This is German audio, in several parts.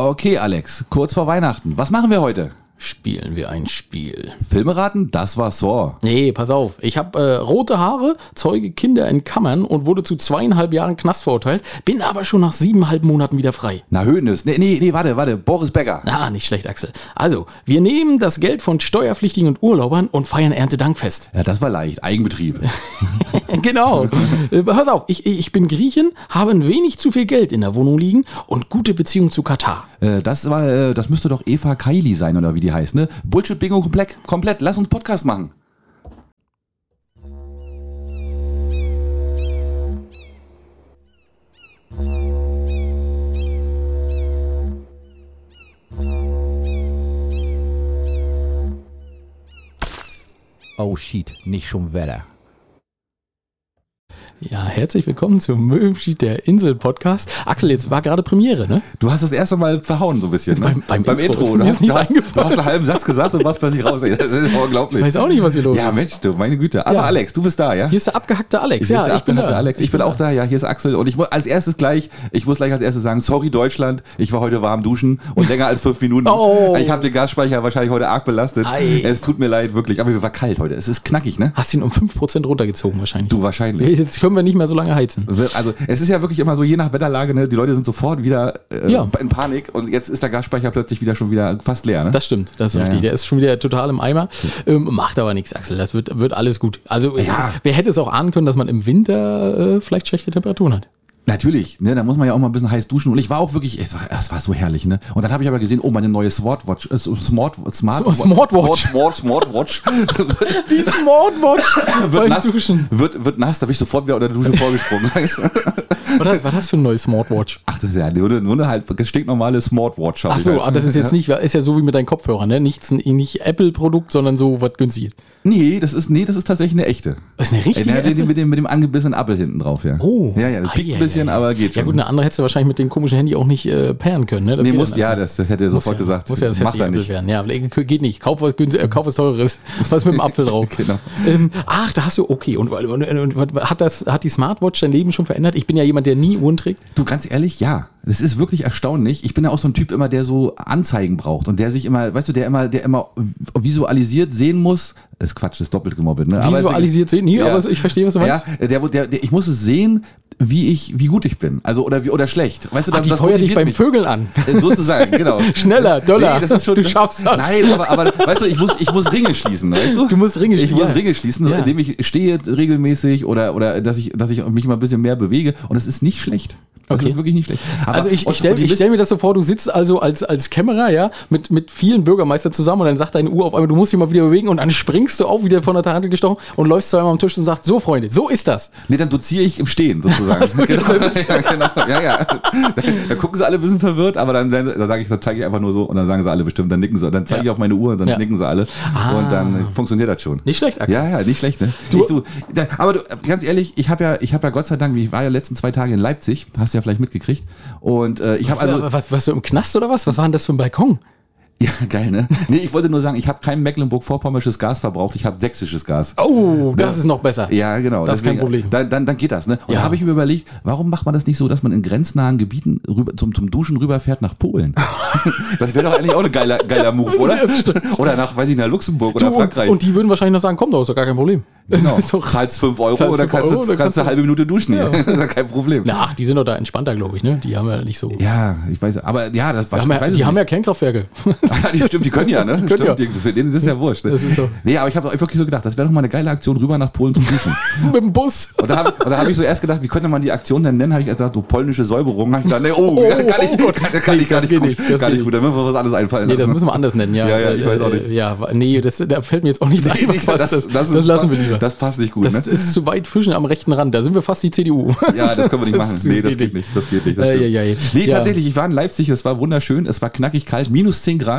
Okay, Alex, kurz vor Weihnachten. Was machen wir heute? Spielen wir ein Spiel. Filme raten? Das war Saw. Nee, pass auf. Ich habe äh, rote Haare, zeuge Kinder in Kammern und wurde zu zweieinhalb Jahren Knast verurteilt, bin aber schon nach siebeneinhalb Monaten wieder frei. Na, Höhnes. Nee, nee, nee, warte, warte. Boris Becker. Ah, nicht schlecht, Axel. Also, wir nehmen das Geld von Steuerpflichtigen und Urlaubern und feiern Erntedankfest. Ja, das war leicht. Eigenbetrieb. genau. Äh, pass auf, ich, ich bin Griechen, habe ein wenig zu viel Geld in der Wohnung liegen und gute Beziehung zu Katar. Äh, das war, äh, das müsste doch Eva Kaili sein, oder wie die heißt, ne? Bullshit-Bingo komplett, komplett. Lass uns Podcast machen. Oh shit, nicht schon Wetter. Ja, herzlich willkommen zum Möwenschied der Insel Podcast. Axel, jetzt war gerade Premiere, ne? Du hast das erste Mal verhauen, so ein bisschen. Ne? Beim- beim Intro. Du, Mir hast, du, hast, du hast einen halben Satz gesagt und warst plötzlich raus. Ey, Das ist unglaublich. Ich weiß auch nicht, was hier los ja, ist. Mensch, du, meine Güte. Aber Ja. Alex, du bist da, ja? Hier ist der abgehackte Alex. Hier ist ja, der ich bin da. Alex. Ich bin auch da, ja. Hier ist Axel. Und ich muss als erstes gleich, ich muss gleich als erstes sagen, sorry Deutschland, ich war heute warm duschen und länger als fünf Minuten. Oh. Ich habe den Gasspeicher wahrscheinlich heute arg belastet. Ei. Es tut mir leid, wirklich. Aber mir war kalt heute. Es ist knackig, ne? Hast ihn um 5% runtergezogen wahrscheinlich. Du wahrscheinlich. Jetzt können wir nicht mehr so lange heizen. Also es ist ja wirklich immer so, je nach Wetterlage, ne, die Leute sind sofort wieder äh, Ja. in Panik und jetzt ist der Gasspeicher plötzlich wieder schon wieder fast leer. Ne? Das stimmt, das ist Ja, richtig. Der ist schon wieder total im Eimer. Ähm, macht aber nichts, Axel. Das wird, wird alles gut. Also, wer hätte es auch ahnen können, dass man im Winter äh, vielleicht schlechte Temperaturen hat? Natürlich, ne, da muss man ja auch mal ein bisschen heiß duschen. Und ich war auch wirklich, es war, es war so herrlich, ne? Und dann habe ich aber gesehen, oh, meine neue Smartwatch, äh, Smart, Smart, Smartwatch. Smart, Smart, Smartwatch Die Smartwatch wird nass, Duschen. wird, wird nass, da bin ich sofort wieder unter der Dusche vorgesprungen. Was das, was das für ein neues Smartwatch? Ach, das ist ja nur, eine- nur eine halt stinknormale Smartwatch. Ach so, halt. ah, das ist jetzt nicht, ist ja so wie mit deinen Kopfhörern, ne? Nichts, nicht Apple-Produkt, sondern so was günstiges. Nee, das ist, nee, das ist tatsächlich eine echte. Das ist eine richtige Apple? den, mit, dem, mit dem angebissenen Apfel hinten drauf, ja. Oh. Ja, ja, das piekt Ei, ein ei, bisschen, aber geht Ja schon. gut, eine andere hättest du wahrscheinlich mit dem komischen Handy auch nicht äh, pairen können, ne? Das Nee, muss, ja, das, das hätte er sofort ja, gesagt. Muss ja das Macht er nicht. werden. Ja, geht nicht. Kauf was, günstig, äh, kauf was teures. Was mit dem Apfel drauf. Genau. ähm, ach, da hast du, okay. Und, und, und, und hat, das, hat die Smartwatch dein Leben schon verändert? Ich bin ja jemand, der nie Uhren trägt. Du, ganz ehrlich, ja. Das ist wirklich erstaunlich. Ich bin ja auch so ein Typ immer, der so Anzeigen braucht und der sich immer, weißt du, der immer, der immer visualisiert sehen muss. Das ist Quatsch, das ist doppelt gemobbelt, ne? Visualisiert sehen? Nee, Ja. aber ich verstehe, was du Ja, meinst. der, der, der, ich muss es sehen, wie ich, wie gut ich bin. Also, oder wie, oder schlecht. Weißt du, Ach, die feuert dich beim mich. Vögeln an. Äh, Sozusagen, genau. Schneller, doller. Nee, das ist schon, Du schaffst das. Nein, aber, aber weißt du, ich muss, ich muss Ringe schließen, weißt du? Du musst Ringe Ich schließen, muss ja. Ringe schließen, Ja. indem ich stehe regelmäßig oder, oder dass ich, dass ich mich mal ein bisschen mehr bewege. Und es ist nicht schlecht. Das Okay. ist wirklich nicht schlecht. Aber- Also ich, ich stelle stell mir das so vor, du sitzt also als, als Kämmerer, ja, mit, mit vielen Bürgermeistern zusammen und dann sagt deine Uhr auf einmal, du musst dich mal wieder bewegen und dann springst du auf, wieder von der Tante gestochen und läufst zweimal am Tisch und sagst, so Freunde, so ist das. Nee, dann doziere ich im Stehen sozusagen. genau. ja, genau. Ja, ja. Da, da gucken sie alle ein bisschen verwirrt, aber dann, dann, dann sage ich, dann zeige ich einfach nur so und dann sagen sie alle bestimmt, dann nicken sie, dann zeige Ja. ich auf meine Uhr und dann Ja. nicken sie alle Ah. und dann funktioniert das schon. Nicht schlecht, Axel. Ja, ja, nicht schlecht, ne? Du- ich, du, aber du, ganz ehrlich, ich habe ja, ich habe ja Gott sei Dank, ich war ja letzten zwei Tage in Leipzig, hast du ja vielleicht mitgekriegt. Und äh, ich habe also, was, was du im Knast oder was? Was war denn das für ein Balkon? Ja, geil, ne? Nee, ich wollte nur sagen, ich habe kein Mecklenburg-Vorpommersches Gas verbraucht, ich habe sächsisches Gas. Oh, das ist noch besser. Ja, genau. Das ist kein Problem. Dann, dann, dann geht das, ne? Und Ja. da habe ich mir überlegt, warum macht man das nicht so, dass man in grenznahen Gebieten rüber, zum, zum Duschen rüberfährt nach Polen? das wäre doch eigentlich auch ein geiler, geiler Move, oder? Oder nach, weiß ich, nach Luxemburg oder Du, und, Frankreich. und die würden wahrscheinlich noch sagen, komm, da ist doch gar kein Problem. Genau. ist doch, Zahlst 5 Euro Zahlst oder kannst, Euro, kannst kannst eine du- halbe Minute duschen. Ja. kein Problem. na, ach, die sind doch da entspannter, glaube ich, ne? Die haben ja nicht so. Ja, ich weiß, aber ja, das war die haben, ja, die haben ja. Kernkraftwerke. Die, stimmt, die können ja, ne? können stimmt, ja. Die, für denen ist es ja wurscht. Ne? Das ist so. Nee, aber ich habe wirklich so gedacht, das wäre doch mal eine geile Aktion, rüber nach Polen zum Duschen. Mit dem Bus. Und da habe hab ich so erst gedacht, wie könnte man die Aktion denn nennen? Habe ich gesagt, so polnische Säuberung. Habe ich gedacht, nee, oh, Oh, ja, gar nicht, oh gar, Nee, nicht, gar das nicht gut. nicht, das gar nicht gut, da müssen wir was anderes einfallen Nee, das lassen. müssen wir anders nennen, ja. Ja, ja, ich weiß auch nicht. Äh, Ja, nee, das, da fällt mir jetzt auch nichts ein, was Nee, passt. Das, das, lassen wir lieber. Das passt nicht gut, Das ne? ist zu weit Fischen am rechten Rand. Da sind wir fast die CDU. Ja, das können wir nicht machen. Nee, das geht nicht. Das geht nicht. Das Äh. Nee, tatsächlich, ich war in Leipzig, es war wunderschön, es war knackig kalt, minus 10 Grad.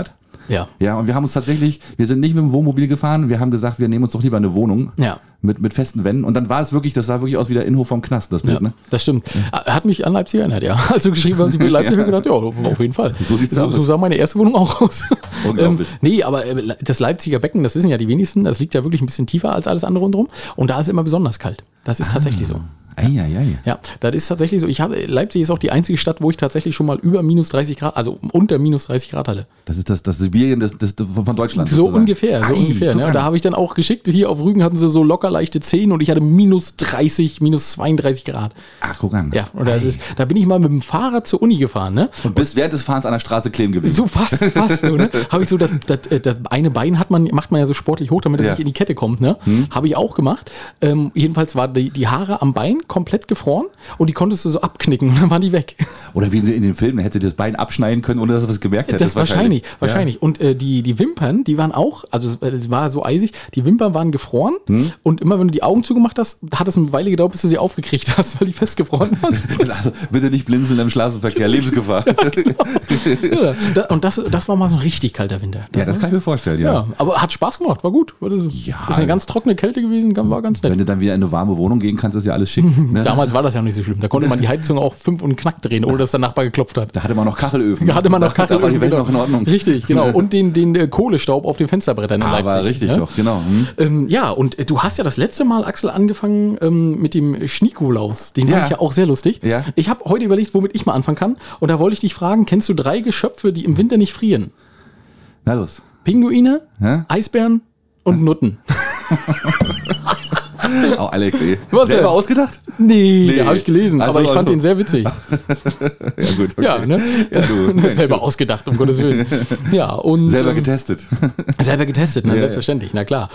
Ja. Ja, und wir haben uns tatsächlich, wir sind nicht mit dem Wohnmobil gefahren, wir haben gesagt, wir nehmen uns doch lieber eine Wohnung. Ja. Mit, mit festen Wänden. Und dann war es wirklich, das sah wirklich aus wie der Innenhof vom Knast, das Bild, Ja, ne? das stimmt. Hat mich an Leipzig erinnert, ja. Als du geschrieben hast, ich will Leipzig, Ja. gedacht, ja, auf jeden Fall. So sieht's so, aus. so sah meine erste Wohnung auch aus. Unglaublich. ähm, nee, aber äh, das Leipziger Becken, das wissen ja die wenigsten, das liegt ja wirklich ein bisschen tiefer als alles andere rundherum. Und da ist immer besonders kalt. Das ist tatsächlich so. Eieiei. Ja, das ist tatsächlich so. Ich hatte, Leipzig ist auch die einzige Stadt, wo ich tatsächlich schon mal über minus 30 Grad, also unter minus 30 Grad hatte. Das ist das, das Sibirien des, des, von Deutschland. So sozusagen. ungefähr, so Ei, ungefähr. Ne? Da habe ich dann auch geschickt, hier auf Rügen hatten sie so locker leichte 10 und ich hatte minus 30, minus 32 Grad. Ach, guck an. Ja, und das ist, da bin ich mal mit dem Fahrrad zur Uni gefahren, ne? Und bist während des Fahrens an der Straße kleben gewesen. So fast, fast so, ne? Habe ich so, das, das, äh, das eine Bein hat man, macht man ja so sportlich hoch, damit er Ja. nicht in die Kette kommt, ne? Habe ich auch gemacht. Ähm, jedenfalls war die, die Haare am Bein komplett gefroren und die konntest du so abknicken und dann waren die weg. Oder wie in, in den Filmen, hätte das Bein abschneiden können, ohne dass er was gemerkt hätte. Das wahrscheinlich, wahrscheinlich. Und äh, die, die Wimpern, die waren auch, also es, es war so eisig, die Wimpern waren gefroren Hm? und immer wenn du die Augen zugemacht hast, hat es eine Weile gedauert, bis du sie aufgekriegt hast, weil die festgefroren waren. Ja. Also, bitte nicht blinzeln im Straßenverkehr, Lebensgefahr. ja, da- und das, das war mal so ein richtig kalter Winter. ja, das kann ich mir vorstellen, ja. Ja, aber hat Spaß gemacht, war gut. Das, Ja. ist eine ganz trockene Kälte gewesen, war ganz nett. Wenn du dann wieder in eine warme Wohnung gehen kannst, ist ja alles schick. Ne? Damals war das ja noch nicht so schlimm. Da konnte man die Heizung auch fünf und knack drehen, ohne dass der Nachbar geklopft hat. Da hatte man noch Kachelöfen. Da hatte man noch Da war Kachelöfen, die Welt genau. noch in Ordnung. Richtig, genau. Und den, den äh, Kohlestaub auf den Fensterbrettern in Aber Leipzig. richtig ne? doch, genau. Hm. Ähm, ja, und äh, du hast ja das letzte Mal, Axel, angefangen ähm, mit dem Schnikolaus. Den Ja. fand ich ja auch sehr lustig. Ja. Ich habe heute überlegt, womit ich mal anfangen kann. Und da wollte ich dich fragen, kennst du drei Geschöpfe, die im Winter nicht frieren? Na los. Pinguine, Hä? Eisbären und Nutten. Oh, Alex, ey. Was Selber denn? ausgedacht? Nee, Nee. den habe ich gelesen, Also, aber ich fand also. den sehr witzig. Ja, gut. okay. Ja, ne? Ja, du. Selber ausgedacht, um Gottes Willen. Ja, und. Selber ähm, getestet. Selber getestet, ne? Ja, selbstverständlich, na klar.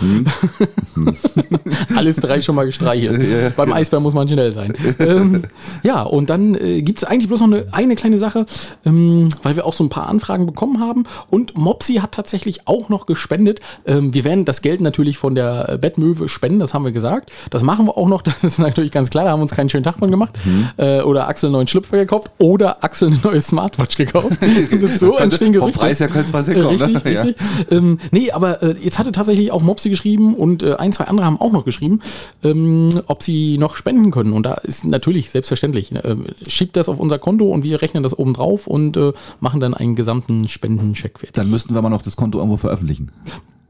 Alles drei schon mal gestreichelt. Ja, Beim Eisbär muss man schnell sein. ähm, ja, und dann äh, gibt es eigentlich bloß noch eine, eine kleine Sache, ähm, weil wir auch so ein paar Anfragen bekommen haben. Und Mopsi hat tatsächlich auch noch gespendet. Ähm, wir werden das Geld natürlich von der Bettmöwe spenden, das haben wir gesagt. Das machen wir auch noch, das ist natürlich ganz klar, da haben wir uns keinen schönen Tag von gemacht. Mhm. Äh, oder Axel einen neuen Schlüpfer gekauft oder Axel eine neue Smartwatch gekauft. das ist so könnte- entstehen vom Gerüchte. Preis her könnte es was herkommen, ne? Richtig, Ja. richtig. Ähm, nee, aber äh, jetzt hatte tatsächlich auch Mopsi geschrieben und äh, ein, zwei andere haben auch noch geschrieben, ähm, ob sie noch spenden können. Und da ist natürlich selbstverständlich, äh, schiebt das auf unser Konto und wir rechnen das oben drauf und äh, machen dann einen gesamten Spendencheck fertig. Dann müssten wir mal noch das Konto irgendwo veröffentlichen.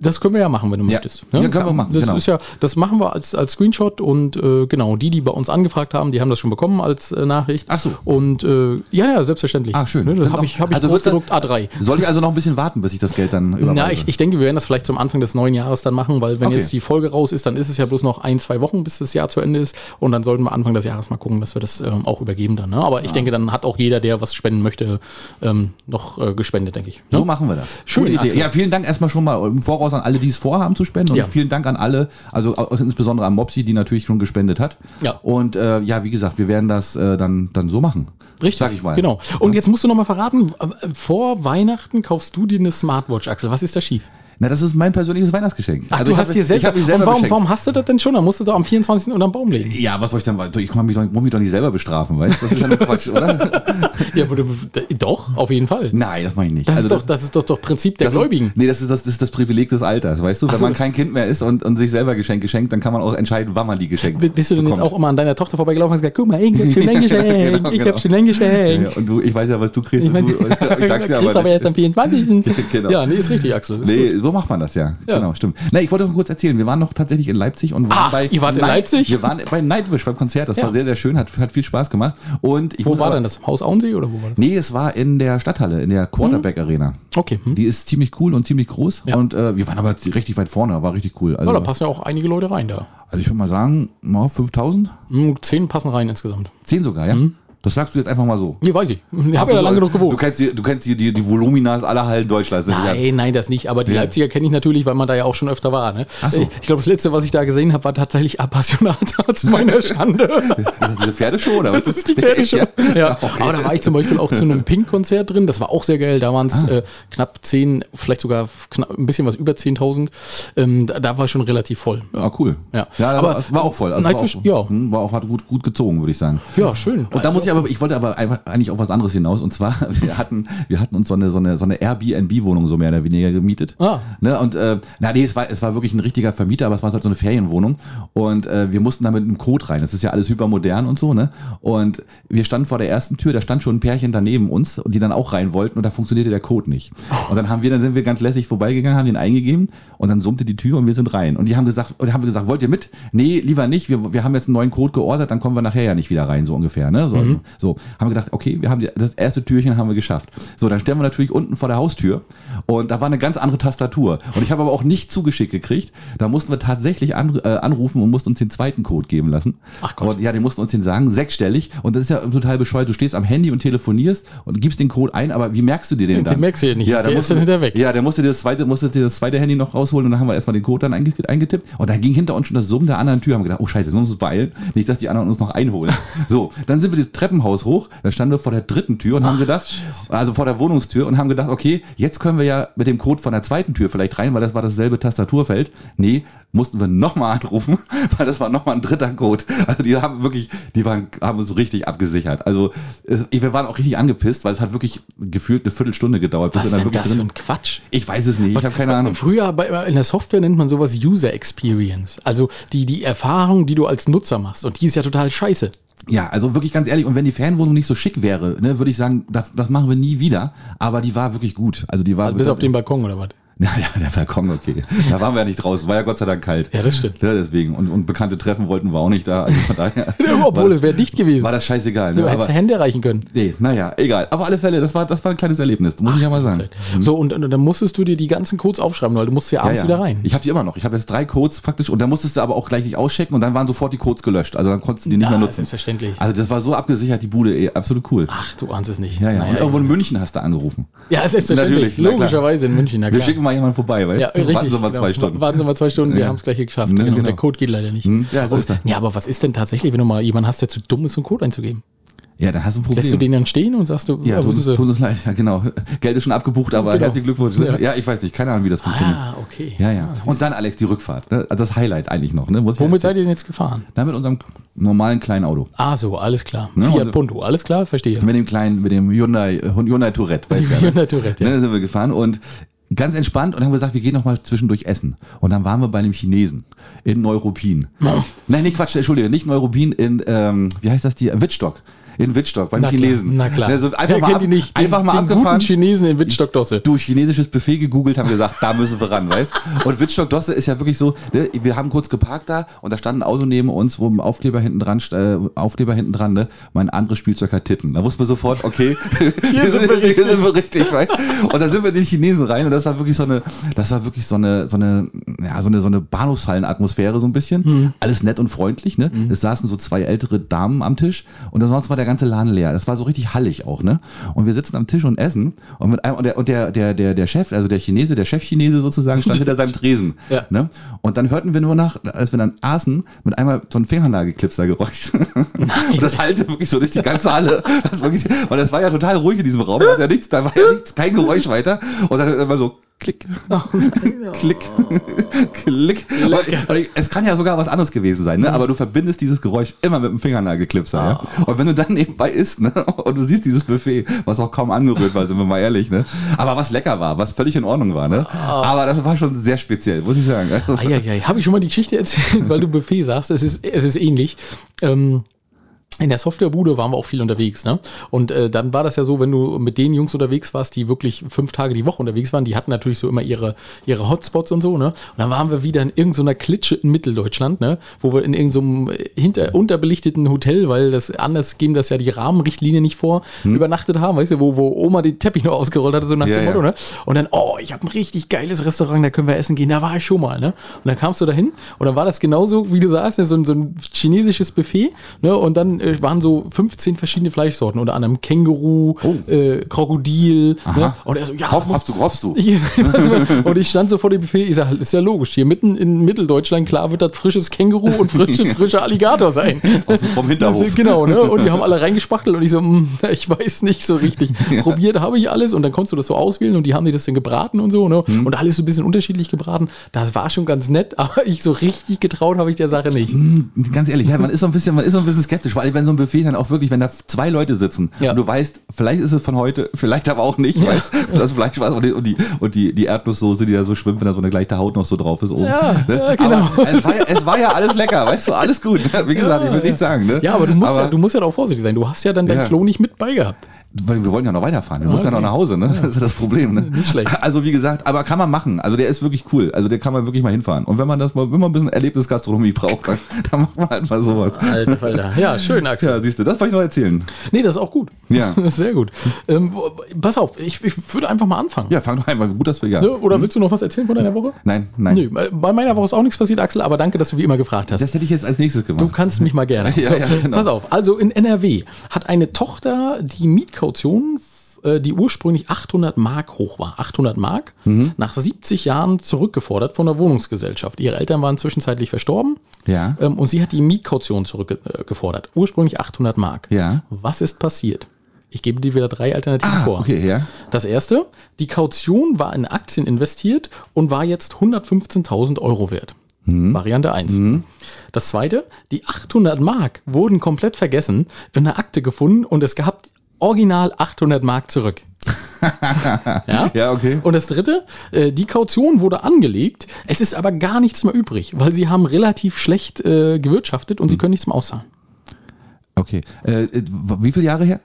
Das können wir ja machen, wenn du Ja. möchtest. Ja, können wir machen, Das genau. ist ja, das machen wir als, als Screenshot und äh, genau, die, die bei uns angefragt haben, die haben das schon bekommen als äh, Nachricht. Ach so. Und äh, ja, ja, selbstverständlich. Ah, schön. Ne, das habe ich, hab ich also groß wird's dann- gedruckt, A3. Soll ich also noch ein bisschen warten, bis ich das Geld dann überweise? Na, ich, ich denke, wir werden das vielleicht zum Anfang des neuen Jahres dann machen, weil wenn Okay. jetzt die Folge raus ist, dann ist es ja bloß noch ein, zwei Wochen, bis das Jahr zu Ende ist. Und dann sollten wir Anfang des Jahres mal gucken, dass wir das ähm, auch übergeben dann. Ne? Aber ich denke, dann hat auch jeder, der was spenden möchte, ähm, noch äh, gespendet, denke ich. Ne? So machen wir das. Schöne Idee. Ja, vielen Dank erstmal schon mal im Voraus an alle, die es vorhaben zu spenden. Und Ja. vielen Dank an alle, also insbesondere an Mopsi, die natürlich schon gespendet hat. Ja. Und äh, ja, wie gesagt, wir werden das äh, dann, dann so machen. Richtig, Sag ich mal. Genau. Und jetzt musst du noch mal verraten, äh, vor Weihnachten kaufst du dir eine Smartwatch, Axel. Was ist da schief? Na, das ist mein persönliches Weihnachtsgeschenk. Ach, Also du hast hab- dir selbst. Ich mich selber und warum, warum hast du das denn schon? Dann musst du doch am 24. unterm Baum legen. Ja, was soll ich dann? Ich kann mich doch, muss mich doch nicht selber bestrafen, weißt du? Das ist ja nur Quatsch, oder? Ja, aber du, doch, auf jeden Fall. Nein, das mache ich nicht. Das, Also ist doch, das ist doch doch Prinzip der das ist- Gläubigen. Nee, das ist das, das ist das Privileg des Alters, weißt du? Wenn so, man das- kein Kind mehr ist und, und sich selber Geschenke schenkt, dann kann man auch entscheiden, wann man die geschenkt Bist du denn jetzt bekommt. auch immer an deiner Tochter vorbeigelaufen und hast gesagt, guck mal, ich hab schon ein Geschenk, Genau, ich genau. hab schon ein Ja, und du, ich weiß ja, was du kriegst. Ich, mein, und du, ich sag's ja kriegst aber, aber nicht. jetzt am 24. Genau. Ja, nee, ist richtig, Axel. Ist Nee. So macht man das ja. Ja. Genau, stimmt. Na, ich wollte noch kurz erzählen, wir waren noch tatsächlich in Leipzig und waren Ach, bei ihr wart in Night- Leipzig? Wir waren bei Nightwish beim Konzert. Das Ja. war sehr, sehr schön, hat, hat viel Spaß gemacht. Und Wo war aber- denn das? Haus Auensee oder wo war das? Nee, es war in der Stadthalle, in der Quarterback Arena. Okay. Hm. Die ist ziemlich cool und ziemlich groß. Ja. Und äh, wir waren aber richtig weit vorne, war richtig cool. Also, Ja, da passen ja auch einige Leute rein da. also ich würde mal sagen, mal 5000? Hm, Zehn passen rein insgesamt. Zehn sogar, ja? Das sagst du jetzt einfach mal so. Nee, weiß ich. Ich habe ja lange genug Du gewohnt. kennst die, du kennst die, die, die Voluminas aller Hallen Deutschlands. ne? Nein, nein, das nicht. Aber die Ja. Leipziger kenne ich natürlich, weil man da ja auch schon öfter war. Ne? Ach so. Ich, ich glaube, das letzte, was ich da gesehen habe, war tatsächlich Appassionata zu meiner Schande. Ist das diese Pferdeshow? Oder was? Das ist die Pferdeshow. Ja. Ja. Aber da war ich zum Beispiel auch zu einem Pink-Konzert drin. Das war auch sehr geil. Da waren es äh, knapp 10, vielleicht sogar knapp, ein bisschen was über 10.000. Ähm, da, da war schon relativ voll. Ja, cool. Ja. ja Aber war, auch voll. Also war auch, ja. hm, war auch hat gut, gut gezogen, würde ich sagen. Ja, schön. Und da muss ich aber, ich wollte aber eigentlich auf was anderes hinaus. Und zwar, wir hatten, wir hatten uns so eine, so eine, so eine Airbnb-Wohnung so mehr oder weniger gemietet. Ah. Ne? Und äh, na nee, es war, es war wirklich ein richtiger Vermieter, aber es war halt so eine Ferienwohnung. Und äh, wir mussten da mit einem Code rein. Das ist ja alles hypermodern und so, ne? Und wir standen vor der ersten Tür, da stand schon ein Pärchen daneben uns, die dann auch rein wollten und da funktionierte der Code nicht. Und dann haben wir, dann sind wir ganz lässig vorbeigegangen, haben den eingegeben und dann summte die Tür und wir sind rein. Und die haben gesagt, und haben wir gesagt, wollt ihr mit? Nee, lieber nicht. Wir, wir haben jetzt einen neuen Code geordert, dann kommen wir nachher ja nicht wieder rein, so ungefähr. Ne? So, so haben wir gedacht, okay, wir haben die, das erste Türchen haben wir geschafft. So, dann stellen wir natürlich unten vor der Haustür und da war eine ganz andere Tastatur. Und ich habe aber auch nicht zugeschickt gekriegt. Da mussten wir tatsächlich an, äh, anrufen und mussten uns den zweiten Code geben lassen. Ach Gott. Und ja, den mussten uns den sagen, sechsstellig. Und das ist ja total bescheuert. Du stehst am Handy und telefonierst und gibst den Code ein, aber wie merkst du dir den Den dann? merkst du ja nicht. Ja, Der musst ist dann hinterher weg. Ja, der musste dir das zweite, musste dir das zweite Handy noch rausholen und dann haben wir erstmal den Code dann einge eingetippt. Und dann ging hinter uns schon das Summen der anderen Tür. Haben wir gedacht, oh Scheiße, jetzt müssen wir uns beeilen. Nicht, dass die anderen uns noch einholen. so, dann sind wir das Treppenhaus hoch. Dann standen wir vor der dritten Tür und haben gedacht, also vor der Wohnungstür und haben gedacht, okay, jetzt können wir ja mit dem Code von der zweiten Tür vielleicht rein, weil das war dasselbe Tastaturfeld. Nee, mussten wir nochmal anrufen, weil das war nochmal ein dritter Code. Also die haben wirklich, die waren, haben uns so richtig abgesichert. Also es, wir waren auch richtig angepisst, weil es hat wirklich gefühlt eine Viertelstunde gedauert. Was denn das für drin- ein Quatsch? ich weiß es nicht, ich habe keine Ahnung. Früher bei, in der Software nennt man sowas User Experience. Also die, die Erfahrung, die du als Nutzer machst. Und die ist ja total scheiße. Ja, also wirklich ganz ehrlich, und wenn die Fernwohnung nicht so schick wäre, ne, würde ich sagen, das, das machen wir nie wieder. Aber die war wirklich gut. Also die war Also bis auf den Balkon oder was? Ja, ja, der Balkon, okay. Da waren wir ja nicht draußen, war ja Gott sei Dank kalt. Ja, das stimmt. Ja, deswegen. Und, und bekannte Treffen wollten wir auch nicht da. Also von daher Obwohl, es wäre dicht gewesen. war das scheißegal. du Ne? hättest Aber, Hände reichen können. nee, naja, egal. Auf alle Fälle, das war, das war ein kleines Erlebnis, muss ich ja mal sagen. So, und, und dann musstest du dir die ganzen Codes aufschreiben, weil du musst ja abends wieder rein. Ich habe die immer noch. Ich habe jetzt drei Codes praktisch und dann musstest du aber auch gleich nicht auschecken und dann waren sofort die Codes gelöscht. Also dann konntest du die nicht mehr Ah, nutzen. selbstverständlich. Also das war so abgesichert, die Bude, ey, absolut cool. Ach, du ahnst es nicht. Ja, ja. Naja, und irgendwo in München hast du angerufen. ja, selbstverständlich. Natürlich. Logischerweise in München, na klar. Mal jemanden vorbei, weißt Ja, richtig. Warten Sie mal zwei genau. Stunden. Warten Sie mal zwei Stunden, wir Ja. haben es gleich hier geschafft. Ne, genau. genau. Der Code geht leider nicht. Hm, ja, so ist er. Ja, aber was ist denn tatsächlich, wenn du mal jemanden hast, der zu dumm ist, einen Code einzugeben? Ja, dann hast du ein Problem. Lässt du den dann stehen und sagst du, ja, tut tut uns leid, ja genau. Geld ist schon abgebucht, aber Genau. herzlichen Glückwunsch. Ja. Ja. ich weiß nicht, keine Ahnung, wie das funktioniert. Ah, okay. Ja, ja. Und dann, Alex, die Rückfahrt. Ne? Das Highlight eigentlich noch. Ne? Womit seid ihr denn jetzt gefahren? Dann mit unserem normalen kleinen Auto. Ah, so, alles klar. Ne, Fiat Punto, alles klar, verstehe. Mit dem kleinen, mit dem Hyundai, Hyundai Tourette. Weißt du, ja, ne? Hyundai Tourette, ja. Ne, sind wir gefahren und ganz entspannt und haben gesagt, wir gehen noch mal zwischendurch essen. Und dann waren wir bei einem Chinesen in Neuruppin. Nein, nicht Quatsch, Entschuldige, nicht Neuruppin, in, ähm, wie heißt das, die Wittstock. In Wittstock, beim Na klar, Chinesen. Na klar. Ne, so einfach Wer mal, ab, die nicht? Den, einfach mal den abgefahren. guten Chinesen in Wittstock-Dosse. Du, chinesisches Buffet gegoogelt, haben gesagt, da müssen wir ran, weißt Und Wittstock-Dosse ist ja wirklich so, ne, wir haben kurz geparkt da und da stand ein Auto neben uns, wo ein Aufkleber hinten dran, äh, Aufkleber hinten dran, ne, mein anderes Spielzeug hat Titten. Da wussten wir sofort, okay, hier, sind wir hier sind wir richtig, weißt Und da sind wir in die Chinesen rein und das war wirklich so eine, das war wirklich so eine, so eine, ja, so eine, so eine Bahnhofshallen-Atmosphäre so ein bisschen. Alles nett und freundlich, ne. Es saßen so zwei ältere Damen am Tisch und ansonsten war der ganze Laden leer. Das war so richtig hallig auch, ne. Und wir sitzen am Tisch und essen und mit einem, und der, und der, der, der, der Chef, also der Chinese, der Chef-Chinese sozusagen, stand hinter seinem Tresen. Ja. Ne? Und dann hörten wir nur nach, als wir dann aßen, mit einmal so ein Fingernagelklipser-Geräusch. Und das hallte wirklich so durch die ganze Halle. Das wirklich, weil das war ja total ruhig in diesem Raum. Da, hat ja nichts, da war ja nichts, kein Geräusch weiter. Und dann immer so klick, klick, klick. Und, und es kann ja sogar was anderes gewesen sein, ne? aber du verbindest dieses Geräusch immer mit dem Fingernagelklipser. Ja? Und wenn du dann nebenbei isst ne? und du siehst dieses Buffet, was auch kaum angerührt war, sind wir mal ehrlich, ne? aber was lecker war, was völlig in Ordnung war. Ne? Aber das war schon sehr speziell, muss ich sagen. Eieiei, habe ich schon mal die Geschichte erzählt, weil du Buffet sagst, es ist, es ist ähnlich. Ähm, in der Softwarebude waren wir auch viel unterwegs, ne? Und äh, dann war das ja so, wenn du mit den Jungs unterwegs warst, die wirklich fünf Tage die Woche unterwegs waren, die hatten natürlich so immer ihre, ihre Hotspots und so, ne? Und dann waren wir wieder in irgendeiner Klitsche in Mitteldeutschland, ne? Wo wir in irgendeinem hinter unterbelichteten Hotel, weil das anders geben das ja die Rahmenrichtlinie nicht vor, übernachtet haben, weißt du, wo, wo Oma den Teppich noch ausgerollt hatte, so nach Ja, dem ja. Motto, ne? Und dann, oh, ich habe ein richtig geiles Restaurant, da können wir essen gehen, da war ich schon mal, ne? Und dann kamst du dahin und dann war das genauso, wie du sagst, ne? so, ein- so ein chinesisches Buffet, ne? Und dann äh, waren so 15 verschiedene Fleischsorten, unter anderem Känguru, äh, Krokodil, ne? Und er so, ja, Hoff, hoffst du, hoffst du. Und ich stand so vor dem Buffet, ich sag, ist ja logisch, hier mitten in Mitteldeutschland, klar wird das frisches Känguru und frische, frischer Alligator sein. Aus vom Hinterhof. Das Genau, ne? Und die haben alle reingespachtelt und ich so, hm, ich weiß nicht so richtig. Probiert habe ich alles und dann konntest du das so auswählen und die haben dir das dann gebraten und so, ne? Hm. Und alles so ein bisschen unterschiedlich gebraten. Das war schon ganz nett, aber ich so richtig getraut habe ich der Sache nicht. Ganz ehrlich, ja, man ist so ein bisschen, man ist so ein bisschen skeptisch, weil wenn so ein Buffet dann auch wirklich, wenn da zwei Leute sitzen Ja. und du weißt, vielleicht ist es von heute, vielleicht aber auch nicht, weißt das Fleisch war und die, und die, und die, die Erdnusssoße, die da so schwimmt, wenn da so eine gleiche Haut noch so drauf ist oben. Ja, ja, genau. Aber es war, ja, es war ja alles lecker, weißt du, alles gut. Wie gesagt, ich will nichts sagen. Ne? Ja, aber du musst, ja, du musst ja auch vorsichtig sein. Du hast ja dann dein Ja. Klo nicht mit bei gehabt. Weil wir wollten ja noch weiterfahren. Wir mussten ja okay. noch nach Hause, ne? Das ist ja das Problem, ne? Nicht schlecht. Also wie gesagt, aber kann man machen. Also der ist wirklich cool. Also der kann man wirklich mal hinfahren. Und wenn man das mal, wenn man ein bisschen Erlebnisgastronomie braucht, dann, dann macht man halt mal sowas. Alter, Alter. Ja, schön, Axel. Ja, siehst du, das wollte ich noch erzählen. Nee, das ist auch gut. Ja. Sehr gut. Ähm, pass auf, ich, ich würde einfach mal anfangen. Ja, fang doch einmal. Gut, dass wir ja. Ne? Oder willst du noch was erzählen von deiner Woche? Nein, nein. Nö, bei meiner Woche ist auch nichts passiert, Axel, aber danke, dass du wie immer gefragt hast. Das hätte ich jetzt als nächstes gemacht. Du kannst mich mal gerne. Ja, so, ja, genau. Pass auf, also in NRW hat eine Tochter die Mietkaution, äh, die ursprünglich 800 Mark hoch war, 800 Mark, Mhm. nach 70 Jahren zurückgefordert von der Wohnungsgesellschaft. Ihre Eltern waren zwischenzeitlich verstorben Ja. ähm, und sie hat die Mietkaution zurückgefordert. Ursprünglich 800 Mark. Ja. Was ist passiert? Ich gebe dir wieder drei Alternativen Ah, vor. okay, ja. Das erste, die Kaution war in Aktien investiert und war jetzt 115.000 Euro wert. Variante 1. Das zweite, die 800 Mark wurden komplett vergessen, in einer Akte gefunden und es gab original 800 Mark zurück. ja? Ja, okay. Und das dritte, äh, die Kaution wurde angelegt, es ist aber gar nichts mehr übrig, weil sie haben relativ schlecht äh, gewirtschaftet und sie können nichts mehr auszahlen. Okay. Äh, wie viele Jahre her?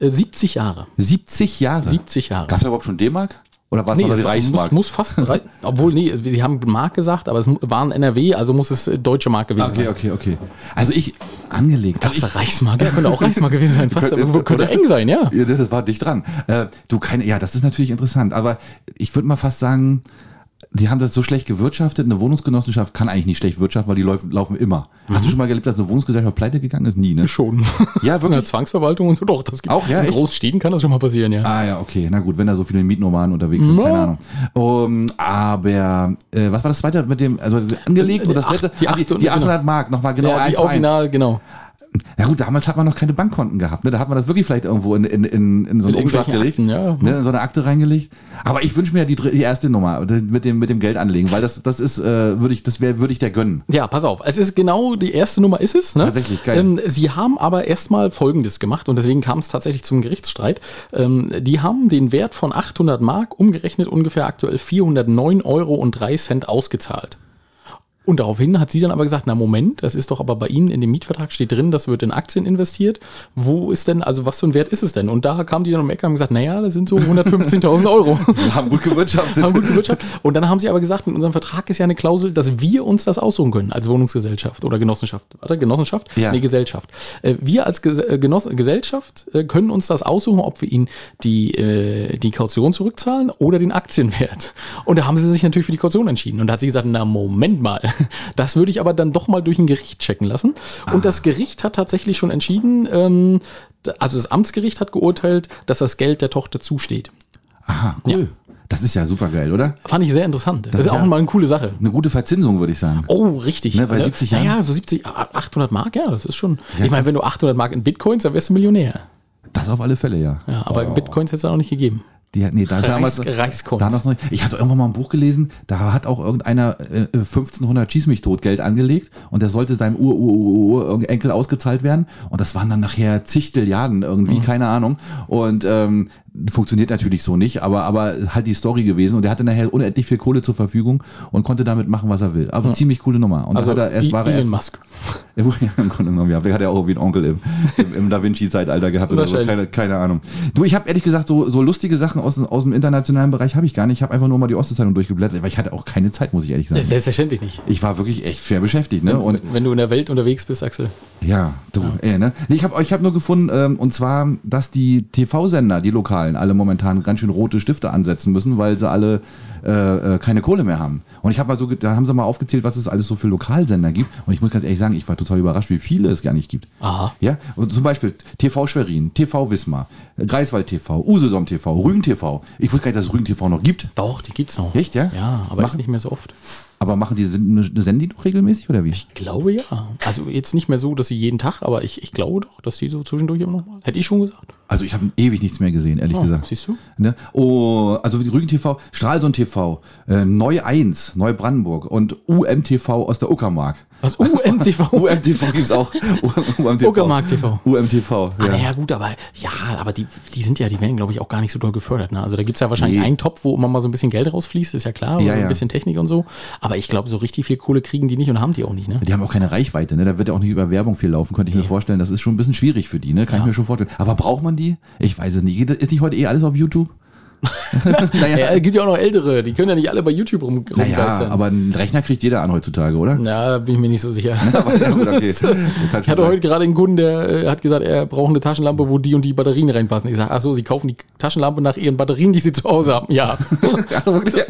Äh, 70 Jahre. 70 Jahre. 70 Jahre. Gab es überhaupt schon D-Mark? Oder war es noch die war- Reichsmark? Muss, muss fast, drei, obwohl, nee, sie haben Mark gesagt, aber es waren NRW, also muss es äh, deutsche Mark gewesen okay, sein. okay, okay. Also ich, angelegt. Gab es da Reichsmark? Ja, könnte auch Reichsmark gewesen sein, fast, Könnte- könnte eng sein, ja. Ja, das das war dicht dran. Äh, du keine, ja, das ist natürlich interessant, aber ich würde mal fast sagen, die haben das so schlecht gewirtschaftet. Eine Wohnungsgenossenschaft kann eigentlich nicht schlecht wirtschaften, weil die laufen, laufen immer. Hast du schon mal gelebt, dass eine Wohnungsgesellschaft pleite gegangen ist? Nie, ne? Schon. Ja, Eine wirklich. Zwangsverwaltung und so, doch, das gibt Auch, ja, In echt? Großstädten kann das schon mal passieren, ja. Ah ja, okay. Na gut, wenn da so viele Mietnomaden unterwegs sind, Ja. keine Ahnung. Um, aber äh, was war das zweite mit dem, also angelegt Die und das acht- dritte? die Ah, die, die 800 Mark, nochmal genau ja, die eins zu eins. Original, genau. Ja gut, damals hat man noch keine Bankkonten gehabt. Ne? Da hat man das wirklich vielleicht irgendwo in, in, in, in so einen In Umschlag gelegt. Akten, ja. Ne? In so eine Akte reingelegt. Aber ich wünsche mir ja die, die erste Nummer mit dem, mit dem Geld anlegen, weil das, das ist, äh, würde ich, das wäre, würde ich der gönnen. Ja, pass auf. Es ist genau die erste Nummer ist es. Ne? Tatsächlich, geil. Ähm, sie haben aber erstmal Folgendes gemacht und deswegen kam es tatsächlich zum Gerichtsstreit. Ähm, die haben den Wert von 800 Mark umgerechnet ungefähr aktuell 409 Euro und 3 Cent ausgezahlt. Und daraufhin hat sie dann aber gesagt, na Moment, das ist doch aber bei Ihnen in dem Mietvertrag steht drin, das wird in Aktien investiert. Wo ist denn, also was für ein Wert ist es denn? Und da kam die dann um Ecke und haben gesagt, naja, das sind so 115.000 Euro. Wir haben gut gewirtschaftet. haben gut gewirtschaftet. Und dann haben sie aber gesagt, in unserem Vertrag ist ja eine Klausel, dass wir uns das aussuchen können als Wohnungsgesellschaft oder Genossenschaft. Warte, Genossenschaft? Ja. Nee, Gesellschaft. Äh, Wir als äh, Genoss Gesellschaft äh, können uns das aussuchen, ob wir ihnen die, die Kaution zurückzahlen oder den Aktienwert. Und da haben sie sich natürlich für die Kaution entschieden. Und da hat sie gesagt, na Moment mal, das würde ich aber dann doch mal durch ein Gericht checken lassen. Und das Gericht hat tatsächlich schon entschieden, ähm, also das Amtsgericht hat geurteilt, dass das Geld der Tochter zusteht. Aha, cool. Das ist ja super geil, oder? Fand ich sehr interessant. Das, ist ist auch ja- mal eine coole Sache. Eine gute Verzinsung, würde ich sagen. Oh, richtig. Ne, bei 70 Jahren? Ja, so 70, 800 Mark, ja, das ist schon. Ja, ich meine, wenn du 800 Mark in Bitcoins, dann wärst du Millionär. Das auf alle Fälle, ja. Ja, aber Oh. Bitcoins hätte es da noch nicht gegeben. Die nee, da, damals, Reichscoins. da noch. Ich hatte irgendwann mal ein Buch gelesen, da hat auch irgendeiner äh, 1500 Schieß mich tot Geld angelegt und der sollte seinem Ur, Ur, Ur, Ur Enkel ausgezahlt werden und das waren dann nachher zig Milliarden irgendwie, Mhm. keine Ahnung. Und ähm, funktioniert natürlich so nicht, aber, aber halt die Story gewesen und der hatte nachher unendlich viel Kohle zur Verfügung und konnte damit machen, was er will. Aber ziemlich coole Nummer. Und Also da hat er erst war er Elon erst, Musk. ja, im Grunde genommen, ja. Der hat ja auch irgendwie einen Onkel im, im, im Da Vinci-Zeitalter gehabt oder so. Keine, keine Ahnung. Du, ich habe ehrlich gesagt, so, so lustige Sachen aus, dem- aus dem internationalen Bereich habe ich gar nicht. Ich habe einfach nur mal die Ostzeitung durchgeblättert, weil ich hatte auch keine Zeit, muss ich ehrlich sagen. Selbstverständlich nicht. Ich war wirklich echt schwer beschäftigt, ne? Und wenn du in der Welt unterwegs bist, Axel. ja, du, ey, ne? Nee, ich habe ich hab nur gefunden, ähm, und zwar, dass die TV-Sender, die lokalen, alle momentan ganz schön rote Stifte ansetzen müssen, weil sie alle äh, äh, keine Kohle mehr haben. Und ich habe mal so, da haben sie mal aufgezählt, was es alles so für Lokalsender gibt. Und ich muss ganz ehrlich sagen, ich war total überrascht, wie viele es gar nicht gibt. Aha. Ja, und zum Beispiel TV Schwerin, TV Wismar, Greifswald TV, Usedom TV, Rügen TV. Ich wusste gar nicht, dass es Rügen TV noch gibt. Doch, die gibt's noch. Echt, ja? Ja, aber ist Machen- nicht mehr so oft. Aber machen die, senden die noch regelmäßig oder wie? Ich glaube ja. Also jetzt nicht mehr so, dass sie jeden Tag, aber ich, ich glaube doch, dass die so zwischendurch immer noch mal. Hätte ich schon gesagt. Also ich habe ewig nichts mehr gesehen, ehrlich Oh, gesagt. siehst du? Ne? Oh, also die Rügen TV, Stralsund TV, äh, Neu 1, Neubrandenburg und UMTV aus der Uckermark. Was? UMTV? UMTV gibt's auch. UMTV. Uckermark TV. UMTV, Ah, ja. ja. gut, aber ja, aber die, die sind ja, die werden, glaube ich, auch gar nicht so doll gefördert. Ne? Also da gibt's ja wahrscheinlich Nee. einen Topf, wo immer mal so ein bisschen Geld rausfließt, ist ja klar, Ja, ja. ein bisschen Technik und so. Aber ich glaube, so richtig viel Kohle kriegen die nicht und haben die auch nicht, ne? Die haben auch keine Reichweite, ne? Da wird ja auch nicht über Werbung viel laufen, könnte ich mir vorstellen. Das ist schon ein bisschen schwierig für die, ne? Kann ich mir schon vorstellen. Aber braucht man die? Ich weiß es nicht. Ist nicht heute eh alles auf YouTube? naja, Ja, es gibt ja auch noch ältere, die können ja nicht alle bei YouTube rum, naja, rumgeistern. aber einen Rechner kriegt jeder an heutzutage, oder? Na, bin ich mir nicht so sicher. Ja, gut, okay. Ich hatte sagen. heute gerade einen Kunden, der äh, hat gesagt, er braucht eine Taschenlampe, wo die und die Batterien reinpassen. Ich sage, ach so, Sie kaufen die Taschenlampe nach Ihren Batterien, die Sie zu Hause haben. Ja,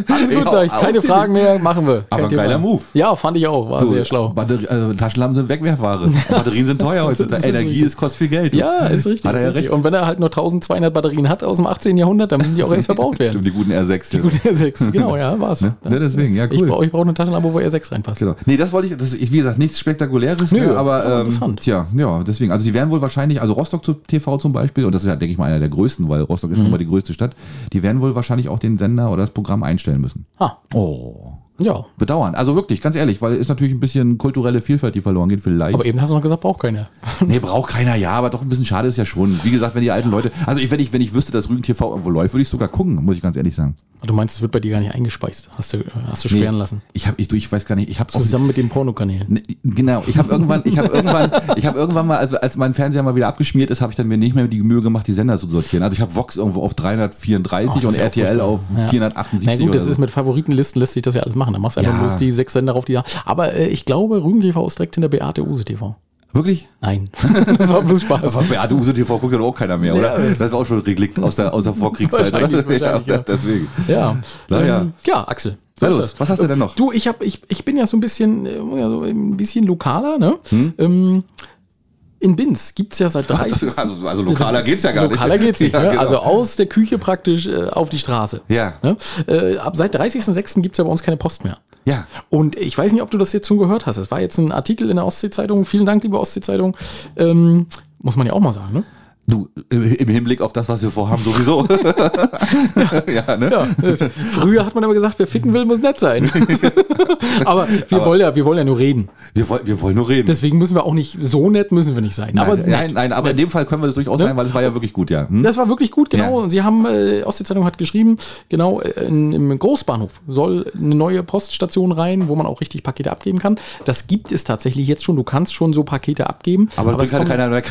alles gut, sag ich. Keine Fragen mehr, machen wir. Aber Thema. geiler Move. Ja, fand ich auch, war Du, sehr schlau. Batterie, also Taschenlampen sind Wegwerfware. Batterien sind teuer heutzutage. Energie ist, kostet viel Geld. Ja, ist richtig. Hat er ja richtig. recht. Und wenn er halt nur 1200 Batterien hat aus dem 18. Jahrhundert, dann müssen die auch erst verbaut werden. Stimmt, die guten R6. Die gute R6, genau, ja, war's. Ne? Ne, deswegen, ja, Ich cool. brauche ich brauch eine Taschenlampe, wo R6 reinpasst. Genau. Nee, das wollte ich, das ist, wie gesagt, nichts Spektakuläres, Nö, ne, aber ähm, interessant. tja, ja, deswegen. Also die werden wohl wahrscheinlich, also Rostock zu TV zum Beispiel, und das ist ja, denke ich mal, einer der größten, weil Rostock ist Mhm. mal die größte Stadt, die werden wohl wahrscheinlich auch den Sender oder das Programm einstellen müssen. Ah, Oh. Ja. Bedauern. Also wirklich, ganz ehrlich, weil ist natürlich ein bisschen kulturelle Vielfalt, die verloren geht, vielleicht. Aber eben hast du noch gesagt, braucht keiner. nee, braucht keiner, ja, aber doch ein bisschen schade ist ja schon. Wie gesagt, wenn die alten Leute, also ich, wenn ich, wenn ich wüsste, dass Rügen TV irgendwo läuft, würde ich sogar gucken, muss ich ganz ehrlich sagen. Du meinst, es wird bei dir gar nicht eingespeist. Hast du, hast du sperren lassen. Ich habe, ich, du, ich weiß gar nicht, ich habe Zusammen mit den Pornokanälen. Ne, Genau, ich habe irgendwann, ich habe irgendwann, ich habe irgendwann mal, also als mein Fernseher mal wieder abgeschmiert ist, habe ich dann mir nicht mehr die Mühe gemacht, die Sender zu sortieren. Also ich habe Vox irgendwo auf 334 Ach, das und ja auch RTL furchtbar. auf Ja. 478 Na gut, das ist mit Favoritenlisten lässt sich das ja alles machen. Da machst du einfach Ja. bloß die sechs Sender auf die. Aber äh, ich glaube, Rügen TV ist direkt hinter Beate Use TV. Wirklich? Nein. das war bloß Spaß. Aber Beate Use TV guckt dann auch keiner mehr, Ja, oder? das- Das ist auch schon Relikt aus der, aus der Vorkriegszeit, Wahrscheinlich, wahrscheinlich, ja. Deswegen. Ja. Naja. Ähm, ja, Axel. Ist los, was hast du denn noch? Du, ich, hab, ich, ich bin ja so ein bisschen, äh, ja, so ein bisschen lokaler, ne? Hm? Ähm, in Binz gibt es ja seit 30. Also, also lokaler Das ist- geht's ja gar nicht. Lokaler geht's nicht. Ja, ne? genau. Also aus der Küche praktisch äh, auf die Straße. Ja. Ne? Äh, ab seit 30.06. gibt es ja bei uns keine Post mehr. Ja. Und ich weiß nicht, ob du das jetzt schon gehört hast. Es war jetzt ein Artikel in der Ostsee-Zeitung. Vielen Dank, liebe Ostsee-Zeitung. Ähm, muss man ja auch mal sagen, ne? Du, im Hinblick auf das, was wir vorhaben, sowieso. ja, ne? Ja, das, früher hat man aber gesagt, wer ficken will, muss nett sein. aber wir wollen ja, wir wollen ja nur reden. Wir, wollen, wir wollen nur reden. Deswegen müssen wir auch nicht so nett müssen wir nicht sein. aber nein, nein, nein, aber in dem Fall können wir das durchaus Ne? sein, weil es war ja wirklich gut, ja. Hm? Das war wirklich gut, genau. Ja. Sie haben, äh, Ostsee-Zeitung hat geschrieben, genau, äh, in, im Großbahnhof soll eine neue Poststation rein, wo man auch richtig Pakete abgeben kann. Das gibt es tatsächlich jetzt schon. Du kannst schon so Pakete abgeben. Aber, aber es bringt halt keiner weg.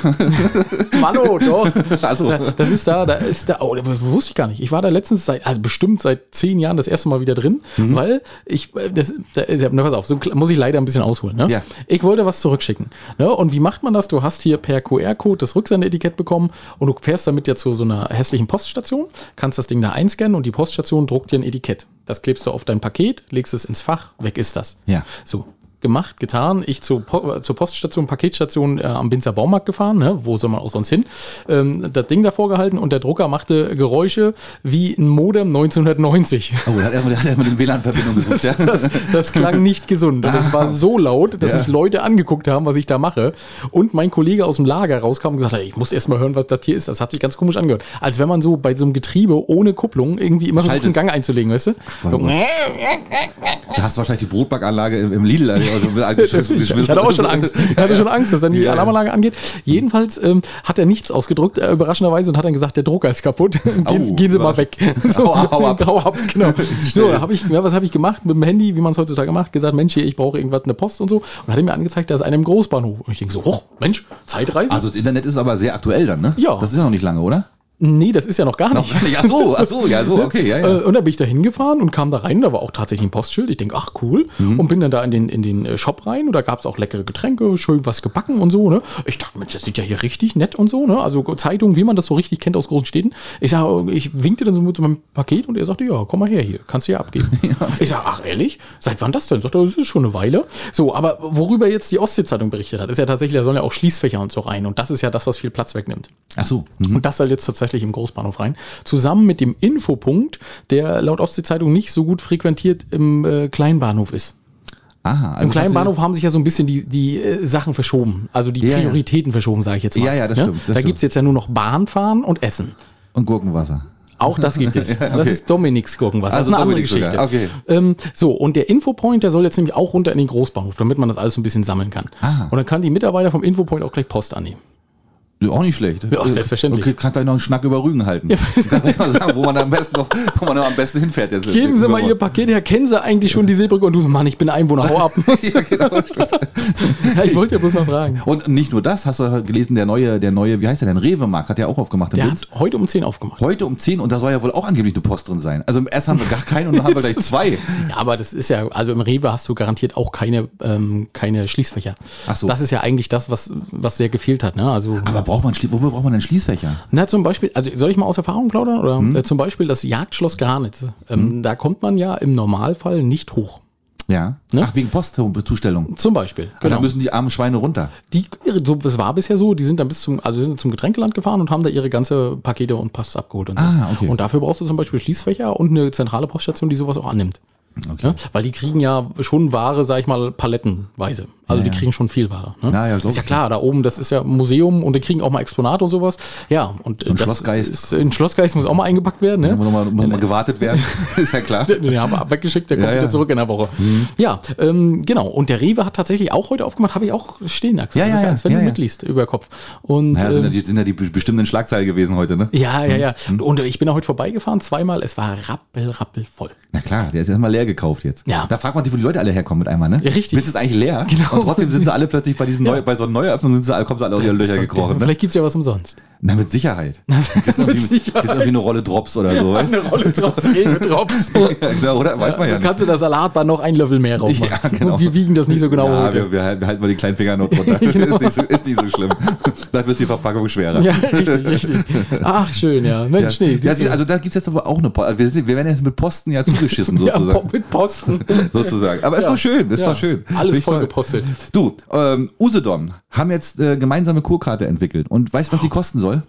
Hallo, doch. Also. Da, das ist da, da ist da, oh, das wusste ich gar nicht. Ich war da letztens seit, also bestimmt seit zehn Jahren das erste Mal wieder drin, Mhm. weil ich, äh, das, da, ist na, pass auf, so muss ich leider ein bisschen ausholen. Ne? Ja. Ich wollte was zurückschicken. Ne? Und wie macht man das? Du hast hier per QR-Code das Rücksendeetikett bekommen und du fährst damit ja zu so einer hässlichen Poststation, kannst das Ding da einscannen und die Poststation druckt dir ein Etikett. Das klebst du auf dein Paket, legst es ins Fach, weg ist das. Ja. So, gemacht, getan. Ich zur, Po- äh, zur Poststation, Paketstation äh, am Binzer Baumarkt gefahren, ne? wo soll man auch sonst hin? Ähm, das Ding davor gehalten und der Drucker machte Geräusche wie ein Modem 1990. Oh, da hat erstmal, der hat erstmal die WLAN-Verbindung gesucht, ja. Das, das klang nicht gesund. Und es war so laut, dass Ja. mich Leute angeguckt haben, was ich da mache. Und mein Kollege aus dem Lager rauskam und gesagt hat, ich muss erst mal hören, was das hier ist. Das hat sich ganz komisch angehört. Als wenn man so bei so einem Getriebe ohne Kupplung irgendwie immer versucht, Schaltet. einen Gang einzulegen, weißt du? So, Da hast du wahrscheinlich die Brotbackanlage im, im Lidl. Also ich hatte auch schon Angst. Ich hatte schon Angst, dass dann die Ja. Alarmanlage angeht. Jedenfalls ähm, hat er nichts ausgedrückt, äh, überraschenderweise, und hat dann gesagt, der Drucker ist kaputt. gehen, Au, gehen Sie mal weg. Hau ab, hau ab. Hau ab, genau. so, da hab ich, ja, was habe ich gemacht mit dem Handy, wie man es heutzutage macht? Gesagt, Mensch, hier, ich brauche irgendwas, eine Post und so. Und hat er mir angezeigt, da ist einer im Großbahnhof. Und ich denke so, oh, Mensch, Zeitreise? Also das Internet ist aber sehr aktuell dann, ne? Ja. Das ist ja noch nicht lange, oder? Nee, das ist ja noch gar nicht. Noch gar nicht. Ach so, ach so, ja, so, okay, ja, ja. Äh, und dann bin ich da hingefahren und kam da rein, da war auch tatsächlich ein Postschild. Ich denke, ach cool. Mhm. Und bin dann da in den, in den äh, Shop rein und da gab es auch leckere Getränke, schön was gebacken und so. Ne? Ich dachte, Mensch, das sieht ja hier richtig nett und so. Ne? Also Zeitung, wie man das so richtig kennt aus großen Städten. Ich sage, ich winkte dann so mit meinem Paket und er sagte, ja, komm mal her hier, kannst du hier abgeben. Ich sage, ach ehrlich, seit wann das denn? Sagt er, das ist schon eine Weile. So, aber worüber jetzt die Ostsee-Zeitung berichtet hat, ist ja tatsächlich, da sollen ja auch Schließfächer und so rein. Und das ist ja das, was viel Platz wegnimmt. Ach so. Mhm. Und das soll jetzt tatsächlich im Großbahnhof rein. Zusammen mit dem Infopunkt, der laut Ostsee-Zeitung nicht so gut frequentiert im äh, Kleinbahnhof ist. Aha. also Im kleinen Bahnhof haben sich ja so ein bisschen die, die äh, Sachen verschoben. Also die Ja, ja. Prioritäten verschoben, sage ich jetzt mal. Ja, ja, das Ne? stimmt, das da gibt es jetzt ja nur noch Bahnfahren und Essen. Und Gurkenwasser. Auch das gibt es. Das ist Dominiks Gurkenwasser. Also das ist eine Dominiks andere Geschichte. okay. Ähm, so, und der Infopoint, der soll jetzt nämlich auch runter in den Großbahnhof, damit man das alles so ein bisschen sammeln kann. Ah. Und dann kann die Mitarbeiter vom Infopoint auch gleich Post annehmen. Ja, auch nicht schlecht. Ja, selbstverständlich. Okay, kannst gleich noch einen Schnack über Rügen halten. kannst gleich mal sagen, wo man am besten noch, wo man am besten hinfährt. Jetzt Geben Sie mal Ihr Paket her, kennen Sie eigentlich schon die Seebrücke? Und du so, Mann, ich bin Einwohner, hau ab. ja, genau, ja, ich wollte ja bloß mal fragen. Und nicht nur das, hast du gelesen, der neue, der neue, wie heißt der denn? Rewe-Markt hat ja auch aufgemacht. Der Linz. hat heute um 10 aufgemacht. Heute um 10 und da soll ja wohl auch angeblich eine Post drin sein. Also erst haben wir gar keine und dann haben wir gleich zwei. Ja, aber das ist ja, also im Rewe hast du garantiert auch keine, ähm, keine Schließfächer. Ach so. Das ist ja eigentlich das, was, was sehr gefehlt hat. Ne? Also, Aber braucht man, wofür braucht man denn Schließfächer? na, zum Beispiel, also soll ich mal aus Erfahrung plaudern? Oder Hm? äh, zum Beispiel das Jagdschloss Granitz. Ähm, Da kommt man ja im Normalfall nicht hoch. Ja. Ne? Ach, wegen Postzustellung. Zum Beispiel. Genau. Da müssen die armen Schweine runter. Die, so, das war bisher so, die sind dann bis zum, also sind zum Getränkeland gefahren und haben da ihre ganze Pakete und Post abgeholt. Und, so. Ah, okay. und dafür brauchst du zum Beispiel Schließfächer und eine zentrale Poststation, die sowas auch annimmt. Okay. Ne? Weil die kriegen ja schon Ware, sag ich mal, palettenweise. Also Ja, die ja. kriegen schon viel Ware. Ne? Ja, ja, ist ja klar, da oben, das ist ja ein Museum und die kriegen auch mal Exponate und sowas. Ja, und ein das Schlossgeist. Ist, ein Schlossgeist muss auch mal eingepackt werden. Ne? Muss nochmal noch mal gewartet werden. ist ja klar. Den haben wir weggeschickt, der kommt Ja, ja. wieder zurück in der Woche. Ja, ähm, genau. Und der Rewe hat tatsächlich auch heute aufgemacht, habe ich auch stehen, Axel. Ja, das ja, ist ja. als wenn Ja, du ja. mitliest über Kopf. Und Ja, sind, ja ähm, die, sind ja die bestimmten Schlagzeilen gewesen heute, ne? ja, ja, ja. Und ich bin da heute vorbeigefahren, zweimal. Es war rappel, rappel voll. Na klar, der ist erstmal leer gekauft jetzt. Ja. Da fragt man sich, wo die Leute alle herkommen mit einmal, ne? Ja, richtig. Jetzt ist es eigentlich leer. Genau. Und trotzdem sind sie alle plötzlich bei diesem Neu, bei so einer Neueröffnung sind sie alle, kommen sie alle aus ihren Löcher gekrochen. Ne? Vielleicht gibt's ja was umsonst. Na, mit Sicherheit. Mit irgendwie, irgendwie eine Rolle Drops oder so, weißt Eine Rolle Drops, Drops. Ja, oder? Weiß man ja Dann nicht. kannst du das Salatbar noch ein Löffel mehr drauf machen. Ja, genau. Wir wiegen das nicht so genau Ja, heute. wir, wir, halten- wir mal die kleinen Finger noch drunter. ist, nicht so, ist nicht so schlimm. Dafür ist die Verpackung schwerer. Ja, richtig, richtig. Ach, schön, ja. Mensch, nee. Ja, die, du. also da gibt es jetzt aber auch eine Post. Wir, sind, wir werden jetzt mit Posten ja zugeschissen, ja, sozusagen. po- mit Posten. sozusagen. Aber ist Ja. doch schön, ist Ja. doch schön. Alles voll gepostet. Du, ähm, Usedom haben jetzt äh, gemeinsame Kurkarte entwickelt. Und weißt du, was die kosten soll?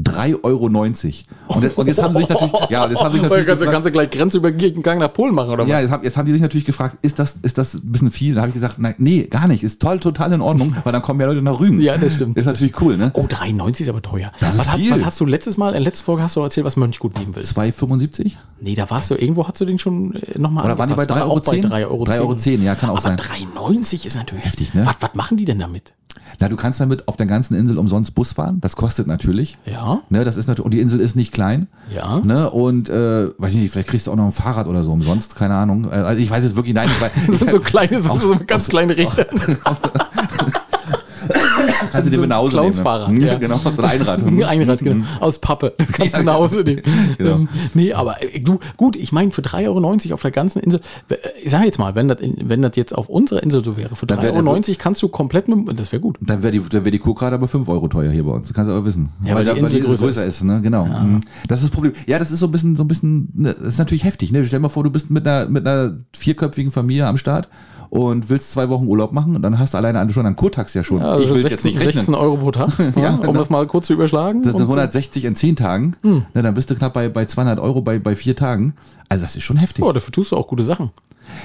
3,90 Euro. Und, jetzt- und jetzt haben sie sich natürlich, ja, jetzt haben sie sich natürlich kannst, du, gefragt, kannst du gleich Grenzübergang nach Polen machen, oder was? ja, jetzt haben, jetzt haben die sich natürlich gefragt, ist das, ist das ein bisschen viel? Da habe ich gesagt, nein, nee, gar nicht. Ist toll, total in Ordnung, weil dann kommen mehr Leute nach Rügen. Ja, das stimmt. Ist natürlich cool, ne? Oh, 3,90 ist aber teuer. Das ist was, hat, viel. was hast du letztes Mal, in der letzten Folge hast du erzählt, was man nicht gut nehmen will? 2,75? Nee, da warst du, irgendwo hast du den schon äh, nochmal Oder waren die bei 3,10 Euro? 3,10 Euro. 3,10 Euro, ja, kann auch aber sein. 3,90 ist natürlich Heftig, ne? Was, was machen die denn damit? Na, du kannst damit auf der ganzen Insel umsonst Bus fahren. Das kostet natürlich. Ja, Ne, das ist natürlich, und die Insel ist nicht klein. ja. Ne, und äh, weiß ich nicht, vielleicht kriegst du auch noch ein Fahrrad oder so umsonst, keine Ahnung. Äh, Also ich weiß jetzt wirklich, nein, ich weiß, Das sind so kleine, so, so ganz kleine Räder. kannst du dir mit nach Hause Clownsfahrrad, nehmen. ja. Ja, genau, ein Einrad. Ein Einrad, genau. Aus Pappe. Kannst du nach Hause nehmen. Genau. Ähm, nee, aber äh, du, gut, ich meine, für 3,90 Euro auf der ganzen Insel, äh, ich sag jetzt mal, wenn das, wenn das jetzt auf unserer Insel so wäre, für Dann 3,90 wär Euro kannst du komplett mit, das wäre gut. Dann wäre die, dann wär die Kurkarte aber 5 Euro teuer hier bei uns. Das kannst du aber wissen. Ja, weil die da- Insel größer ist. ne? Genau. Mhm. Das ist das Problem. Ja, das ist so ein bisschen, so ein bisschen, ne, das ist natürlich heftig. Ne? Stell dir mal vor, du bist mit einer, mit einer vierköpfigen Familie am Start und willst zwei Wochen Urlaub machen und dann hast du alleine schon einen Kurtax ja schon. Also ich will 16, jetzt nicht rechnen. 16 Euro pro Tag, ja, um genau. das mal kurz zu überschlagen. Das sind Und- 160 in 10 Tagen. Hm. Ne, dann bist du knapp bei, bei 200 Euro bei, bei vier Tagen. Also das ist schon heftig. Oh, dafür tust du auch gute Sachen.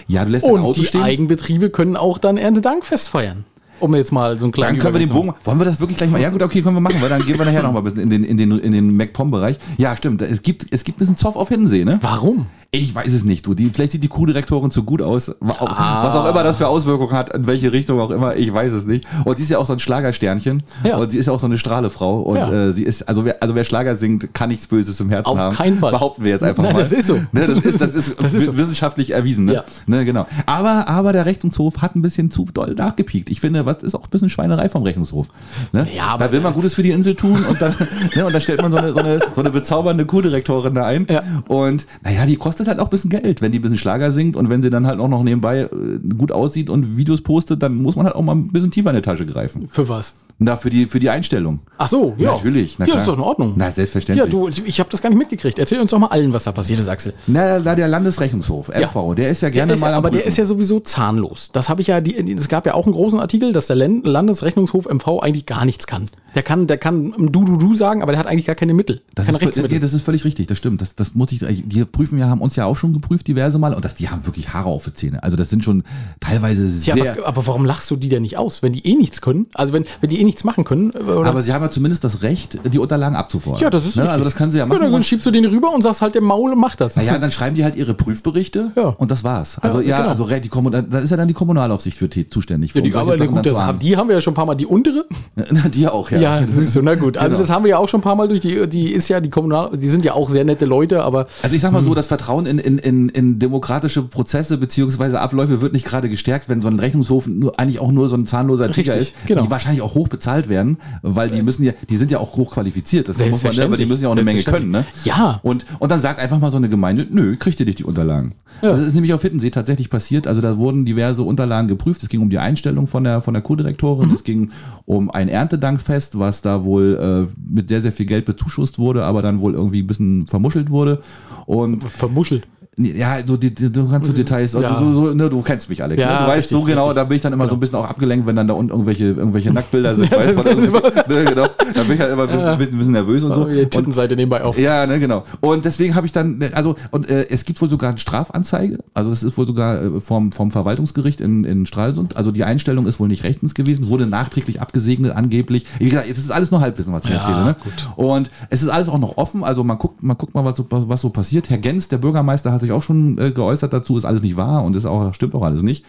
Ja, du lässt dein Und Auto die stehen. Eigenbetriebe können auch dann Erntedankfest feiern. Um jetzt mal so einen kleinen Dann können wir den Bogen. Wollen wir das wirklich gleich mal? Ja gut, okay, können wir machen, weil dann gehen wir nachher noch mal ein bisschen in den in den in den MacPom-Bereich. Ja, stimmt. Es gibt es gibt ein bisschen Zoff auf Hiddensee, ne? Warum? Ich weiß es nicht, du. Die, vielleicht sieht die Crew-Direktorin zu gut aus. Was auch, Ah. was auch immer das für Auswirkungen hat, in welche Richtung auch immer, ich weiß es nicht. Und sie ist ja auch so ein Schlagersternchen. Ja. Und sie ist ja auch so eine Strahlefrau. Und Ja. äh, sie ist, also wer, also wer Schlager singt, kann nichts Böses im Herzen Auf haben. keinen Fall. Behaupten wir jetzt einfach Nein, mal. das ist so. Ne, das ist, das ist, Das ist so. wissenschaftlich erwiesen. Ne? Ja. Ne, genau. Aber, aber der Rechnungshof hat ein bisschen zu doll nachgepiekt. Ich finde, was ist auch ein bisschen Schweinerei vom Rechnungshof. Ne? Ja, aber- da will man Gutes für die Insel tun und dann, ne, und dann stellt man so eine, so eine, so eine bezaubernde Crew-Direktorin da ein. Ja. Und naja, die kostet halt auch ein bisschen Geld, wenn die ein bisschen Schlager singt und wenn sie dann halt auch noch nebenbei äh, gut aussieht und Videos postet, dann muss man halt auch mal ein bisschen tiefer in die Tasche greifen. Für was? Na, für die, für die Einstellung. Ach so, ja. Natürlich, na ja, klar. das ist doch in Ordnung. Na, ja, selbstverständlich. du, ich, ich habe das gar nicht mitgekriegt. Erzähl uns doch mal allen, was da passiert ist, Axel. Na, da der Landesrechnungshof, LV, der ist ja gerne Der ist mal ja, am aber der Prüfen. ist ja sowieso zahnlos. Das habe ich ja, die, es gab ja auch einen großen Artikel, dass der Landesrechnungshof MV eigentlich gar nichts kann. Der kann, der kann du, du, du sagen, aber der hat eigentlich gar keine Mittel. Das keine ist, das, nee, das ist völlig richtig, das stimmt. Das, das muss ich, die prüfen ja, haben uns ja auch schon geprüft diverse Mal und das, die haben wirklich Haare auf die Zähne. Also das sind schon teilweise Ja, sehr. aber, aber warum lachst du die denn nicht aus, wenn die eh nichts können? Also wenn, wenn die eh nichts machen können. äh, Oder? Aber sie haben ja zumindest das Recht, die Unterlagen abzufordern. ja, das ist ne? richtig. Also das können sie ja Ja, machen. dann schiebst du den rüber und sagst halt dem Maul und mach das. naja, dann schreiben die halt ihre Prüfberichte Ja. und das war's. Also Ja, ja, genau. also die Kommun da ist ja dann die Kommunalaufsicht für T zuständig. Für Ja, die, aber Sachen gut, das haben, die haben wir ja schon ein paar Mal. Die untere? Na, die auch, ja. Ja, siehst du, na gut. Also Genau. das haben wir ja auch schon ein paar Mal durch. Die, die ist ja die Kommunal, die sind ja auch sehr nette Leute, aber Also ich sag mal Hm. so, das Vertrauen in, in, in, in demokratische Prozesse beziehungsweise Abläufe wird nicht gerade gestärkt, wenn so ein Rechnungshof nur, eigentlich auch nur so ein zahnloser Tiger Richtig, ist, genau. die wahrscheinlich auch hoch bezahlt werden, weil die müssen ja, die sind ja auch hoch qualifiziert, das muss man, ne, aber die müssen ja auch eine Menge können, ne? Ja. Und, und dann sagt einfach mal so eine Gemeinde, nö, kriegt ihr nicht die Unterlagen. Ja. Das ist nämlich auf Hittensee tatsächlich passiert, also da wurden diverse Unterlagen geprüft, es ging um die Einstellung von der, von der Mhm. Co-Direktorin, es ging um ein Erntedankfest, was da wohl äh, mit sehr, sehr viel Geld bezuschusst wurde, aber dann wohl irgendwie ein bisschen vermuschelt wurde und vermuschelt. Ja, so die, die, du kannst so Details, also Ja. so, so, ne, du kennst mich, Alex. Ja, ne? Du weißt richtig, so genau, richtig. da bin ich dann immer so ein bisschen auch abgelenkt, wenn dann da unten irgendwelche, irgendwelche Nacktbilder sind. Ja, weißt, ne, genau. Da bin ich halt immer ein bisschen, ein bisschen, bisschen nervös und so. Die Und, Tittenseite nebenbei auf. ja, ne, genau. Und deswegen habe ich dann, ne, also, und äh, es gibt wohl sogar eine Strafanzeige, also das ist wohl sogar äh, vom, vom Verwaltungsgericht in, in Stralsund. Also die Einstellung ist wohl nicht rechtens gewesen, wurde nachträglich abgesegnet, angeblich. Wie gesagt, es ist alles nur Halbwissen, was ich Ja, erzähle. Ne? gut. Und es ist alles auch noch offen, also man guckt, man guckt mal, was so, was so passiert. Herr Gens, der Bürgermeister, hat sich auch schon äh, geäußert dazu, ist alles nicht wahr und ist auch, stimmt auch alles nicht.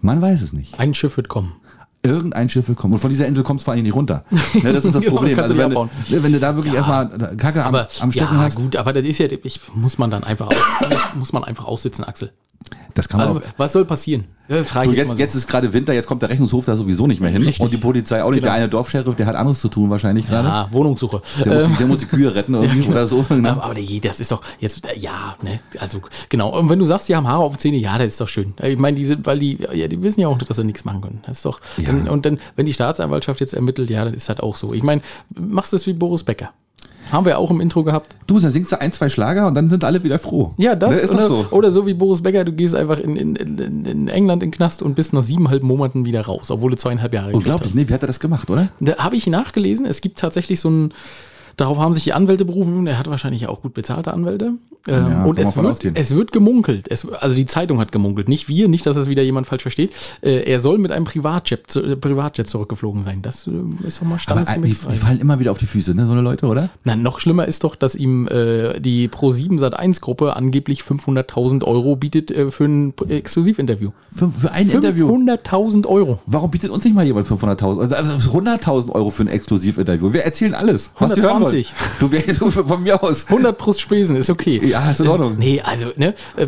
Man weiß es nicht. Ein Schiff wird kommen. Irgendein Schiff will kommen. Und von dieser Insel kommt es vor allem nicht runter. Ne, das ist das Problem. Also du wenn, du, wenn du da wirklich erstmal Kacke am, Aber am Stecken ja, hast, gut, aber das ist ja, ich, muss man dann einfach aus, muss man einfach aussitzen, Axel. Das kann man Also, auch. was soll passieren? Ja, frage Du, jetzt, so. jetzt ist gerade Winter, jetzt kommt der Rechnungshof da sowieso nicht mehr hin. Richtig. Und die Polizei auch nicht. Genau. Der eine Dorfscheriff, der hat anderes zu tun wahrscheinlich gerade. Ah, Wohnungssuche. Der, muss Ähm, die, der muss die Kühe retten irgendwie oder so. ne? aber, aber nee, das ist doch jetzt, äh, ja, ne, also genau. Und wenn du sagst, die haben Haare auf den Zähnen, ja, das ist doch schön. Ich meine, die sind, weil die, ja, die wissen ja auch, dass sie nichts machen können. Das ist doch, Ja. dann, und dann, wenn die Staatsanwaltschaft jetzt ermittelt, ja, dann ist das auch so. Ich meine, machst du es wie Boris Becker. Haben wir auch im Intro gehabt. Du, dann singst du ein, zwei Schlager und dann sind alle wieder froh. Ja, das Ne, ist oder, so. oder so wie Boris Becker, du gehst einfach in, in, in, England in den Knast und bist nach siebeneinhalb Monaten wieder raus, obwohl du zweieinhalb Jahre Unglaublich, nee, wie hat er das gemacht, oder? Da habe ich nachgelesen, es gibt tatsächlich so ein, darauf haben sich die Anwälte berufen, er hat wahrscheinlich auch gut bezahlte Anwälte. Ähm, Ja, und es wird, es wird gemunkelt, es, also die Zeitung hat gemunkelt, nicht wir, nicht, dass das wieder jemand falsch versteht. Äh, er soll mit einem Privatjet, äh, Privatjet zurückgeflogen sein. Das äh, ist doch mal äh, standesgemäß. die, die fallen immer wieder auf die Füße, ne, so eine Leute, oder? Na, noch schlimmer ist doch, dass ihm äh, die Pro7 Sat1-Gruppe angeblich 500.000 Euro bietet äh, für ein Exklusivinterview. Für, für ein Interview. 500.000 Euro. Warum bietet uns nicht mal jemand 500.000? Also, also 100.000 Euro für ein Exklusivinterview. Wir erzählen alles. was die hören wollen. 120. Du, du, von mir aus. 100 plus Spesen ist okay. Ja, ist in Ordnung. Nee, also, ne, äh,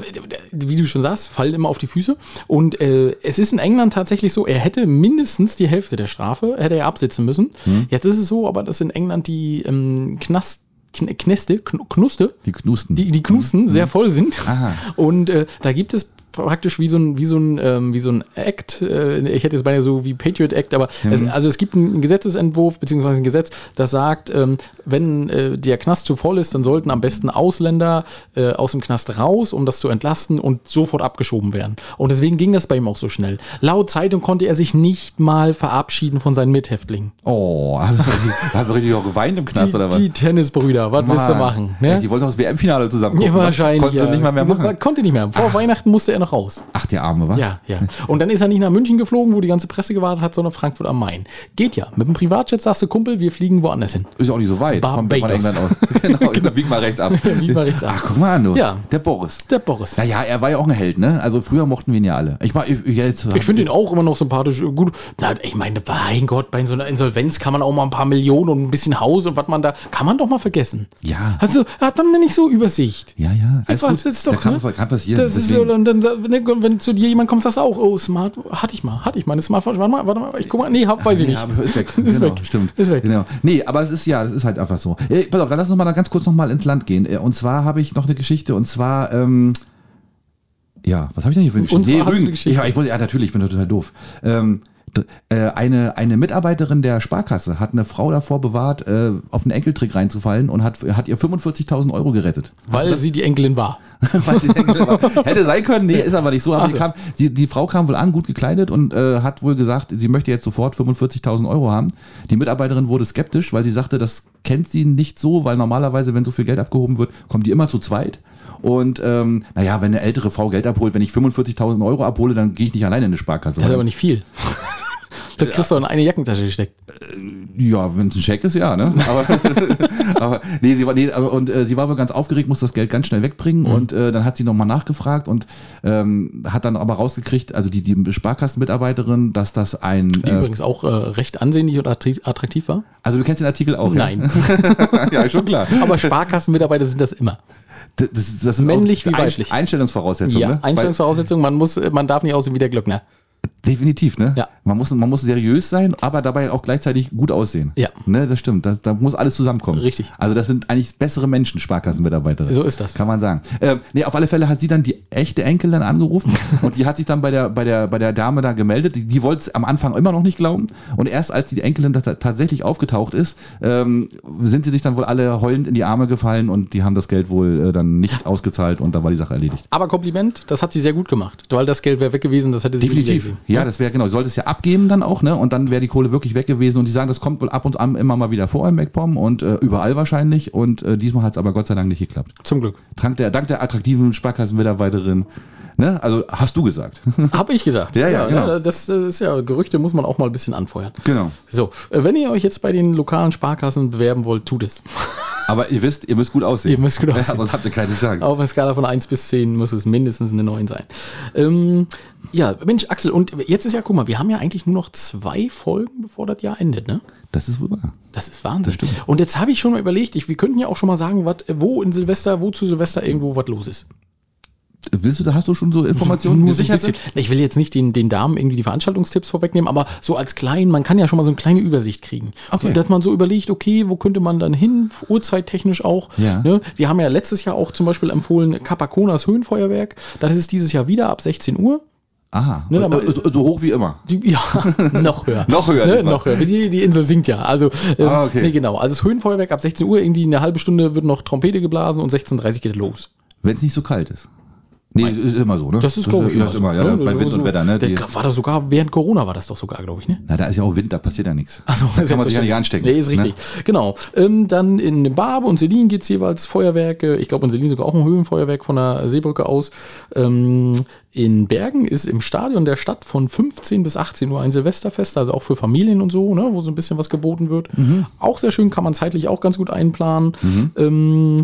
wie du schon sagst, fallen immer auf die Füße. Und äh, es ist in England tatsächlich so, er hätte mindestens die Hälfte der Strafe, hätte er absitzen müssen. Hm. Jetzt ist es so, aber dass in England die ähm, Knast, Kn Knäste, Kn Knuste, Die Knusten. die, die Knusten sehr voll sind. Aha. Und äh, da gibt es praktisch wie so ein, wie so ein, ähm, wie so ein Act, äh, ich hätte jetzt beinahe so wie Patriot Act, aber es, also es gibt einen Gesetzesentwurf, beziehungsweise ein Gesetz, das sagt, ähm, wenn äh, der Knast zu voll ist, dann sollten am besten Ausländer äh, aus dem Knast raus, um das zu entlasten und sofort abgeschoben werden. Und deswegen ging das bei ihm auch so schnell. Laut Zeitung konnte er sich nicht mal verabschieden von seinen Mithäftlingen. Oh, hast du, richtig auch geweint im Knast Die, oder was? die Tennisbrüder, was willst du machen? Ja, Ne? die wollten auch das WM-Finale zusammen gucken. Ja, wahrscheinlich. Konnten ja. nicht mal mehr machen. Konnte nicht mehr. Vor Weihnachten musste er noch raus. Ach, der Arme, wa? Ja, ja. Und dann ist er nicht nach München geflogen, wo die ganze Presse gewartet hat, sondern Frankfurt am Main. Geht ja. Mit dem Privatjet sagst du, Kumpel, wir fliegen woanders hin. Ist auch nicht so weit. Von, von Barbados. England aus. genau, genau. bieg mal rechts ab. bieg mal rechts ab. Ach, guck mal an, du. Ja. Der Boris. Der Boris. Ja, ja, er war ja auch ein Held, ne? Also früher mochten wir ihn ja alle. Ich, mach, ich, jetzt, Ich finde ihn auch immer noch sympathisch. Gut, na, ich meine, mein Gott, bei so einer Insolvenz kann man auch mal ein paar Millionen und ein bisschen Haus und was man da, kann man doch mal vergessen. Ja. Also, hat man nicht so Übersicht. Ja, ja. Alles was gut. ist doch, da kann, ne? kann passieren. Das ist so, Deswegen- dann, wenn zu dir jemand kommt, sagst du auch, oh, Smart, hatte ich mal, hatte ich mal, eine Smartphone, warte mal, warte mal, ich guck mal, nee, hab, weiß ich nicht. Ja, aber ist weg. Ist genau, weg. Stimmt. Ist weg. Genau. Nee, aber es ist ja, es ist halt einfach so. Ey, pass auf, dann lass uns mal ganz kurz noch mal ins Land gehen. Äh, Und zwar habe ich noch eine Geschichte und zwar, ähm, ja, was habe ich denn hier für eine Geschichte? du Rügen. Ich, ja, ich wollte, ja, natürlich, ich bin total doof. Ähm, äh, eine, eine Mitarbeiterin der Sparkasse hat eine Frau davor bewahrt, äh, auf einen Enkeltrick reinzufallen und hat, hat ihr 45.000 Euro gerettet. Weil sie die Enkelin war. Weil sie denkt, aber hätte sein können, nee, ist aber nicht so. Aber Ach die, kam, die, die Frau kam wohl an, gut gekleidet und äh, hat wohl gesagt, sie möchte jetzt sofort 45.000 Euro haben. Die Mitarbeiterin wurde skeptisch, weil sie sagte, das kennt sie nicht so, weil normalerweise, wenn so viel Geld abgehoben wird, kommen die immer zu zweit. Und ähm, naja, wenn eine ältere Frau Geld abholt, wenn ich 45.000 Euro abhole, dann gehe ich nicht alleine in eine Sparkasse. Das ist aber nicht viel. Das kriegst du in eine Jackentasche gesteckt. Ja, wenn es ein Scheck ist, ja, ne? Aber, aber nee, sie war, nee, aber, und äh, sie war wohl ganz aufgeregt, musste das Geld ganz schnell wegbringen Mhm. und äh, dann hat sie nochmal nachgefragt und ähm, hat dann aber rausgekriegt, also die, die Sparkassenmitarbeiterin, dass das ein, Die äh, übrigens auch äh, recht ansehnlich und attraktiv war. also du kennst den Artikel auch, Nein. ja? ja, schon klar. Aber Sparkassenmitarbeiter sind das immer. Das, das, sind Männlich wie weiblich. Einstellungsvoraussetzungen, Ja, ne? Einstellungsvoraussetzung, man muss, man darf nicht aussehen wie der Glöckner. Definitiv, ne? Ja. Man muss, man muss seriös sein, aber dabei auch gleichzeitig gut aussehen. Ja. Ne, das stimmt. Das, da muss alles zusammenkommen. Richtig. Also das sind eigentlich bessere Menschen, Sparkassenmitarbeiter. So ist das. Kann man sagen. Ähm, nee, auf alle Fälle hat sie dann die echte Enkelin angerufen und die hat sich dann bei der, bei der, bei der Dame da gemeldet. Die, die wollte es am Anfang immer noch nicht glauben. Und erst als die Enkelin da ta- tatsächlich aufgetaucht ist, ähm, sind sie sich dann wohl alle heulend in die Arme gefallen und die haben das Geld wohl äh, dann nicht ausgezahlt und dann war die Sache erledigt. Aber Kompliment, das hat sie sehr gut gemacht. Weil das Geld wäre weg gewesen, das hätte sie Definitiv. Ja, das wäre genau. Sie sollte es ja abgeben dann auch, ne? Und dann wäre die Kohle wirklich weg gewesen. Und die sagen, das kommt wohl ab und an immer mal wieder vor im MacPom und äh, überall wahrscheinlich. Und äh, diesmal hat es aber Gott sei Dank nicht geklappt. Zum Glück. Dank der, dank der attraktiven Sparkassenmitarbeiterin. Ne? Also hast du gesagt. Hab ich gesagt. Ja, ja, genau. ne, Das äh, ist ja, Gerüchte muss man auch mal ein bisschen anfeuern. genau. So, äh, wenn ihr euch jetzt bei den lokalen Sparkassen bewerben wollt, tut es. Aber ihr wisst, ihr müsst gut aussehen. Ihr müsst gut Ja, aussehen. sonst habt ihr keine Chance. Auf einer Skala von 1 bis 10 muss es mindestens eine 9 sein. Ähm, ja, Mensch, Axel, und jetzt ist ja, guck mal, wir haben ja eigentlich nur noch zwei Folgen, bevor das Jahr endet, ne? Das ist wohl wahr. Das ist Wahnsinn. Und jetzt habe ich schon mal überlegt, ich, wir könnten ja auch schon mal sagen, wat, wo in Silvester, wo zu Silvester irgendwo was los ist. Willst du, da hast du schon so Informationen, so bisschen. sind? Ich will jetzt nicht den, den Damen irgendwie die Veranstaltungstipps vorwegnehmen, aber so als klein, man kann ja schon mal so eine kleine Übersicht kriegen. Okay. Dass man so überlegt, okay, wo könnte man dann hin, uhrzeittechnisch auch. Ja. Ne? Wir haben ja letztes Jahr auch zum Beispiel empfohlen Capaconas Höhenfeuerwerk. Das ist dieses Jahr wieder ab 16 Uhr. Aha. Ne, aber- Äh, so, so hoch wie immer. Die, ja, noch höher. Noch höher, Ne? Noch höher. Die, die Insel sinkt ja. Also, ähm, Ah, okay. nee, genau. Also das Höhenfeuerwerk ab 16 Uhr, irgendwie eine halbe Stunde wird noch Trompete geblasen und 16.30 geht los. Wenn es nicht so kalt ist. Nee, ist immer so, ne? Das ist, glaube ich, das ist immer, ja, ne? bei Wind So- und Wetter, ne? Die, war das sogar, während Corona war das doch sogar, glaube ich, ne? na, da ist ja auch Wind, da passiert ja nichts. Achso, da kann man sich ja nicht anstecken. Nee, ist richtig. Ne? Genau. Ähm, dann in Barbe und Selin gibt es jeweils Feuerwerke. Ich glaube, in Selin sogar auch ein Höhenfeuerwerk von der Seebrücke aus. Ähm, in Bergen ist im Stadion der Stadt von 15 bis 18 Uhr ein Silvesterfest, also auch für Familien und so, ne, wo so ein bisschen was geboten wird. Mhm. Auch sehr schön, kann man zeitlich auch ganz gut einplanen. Ähm,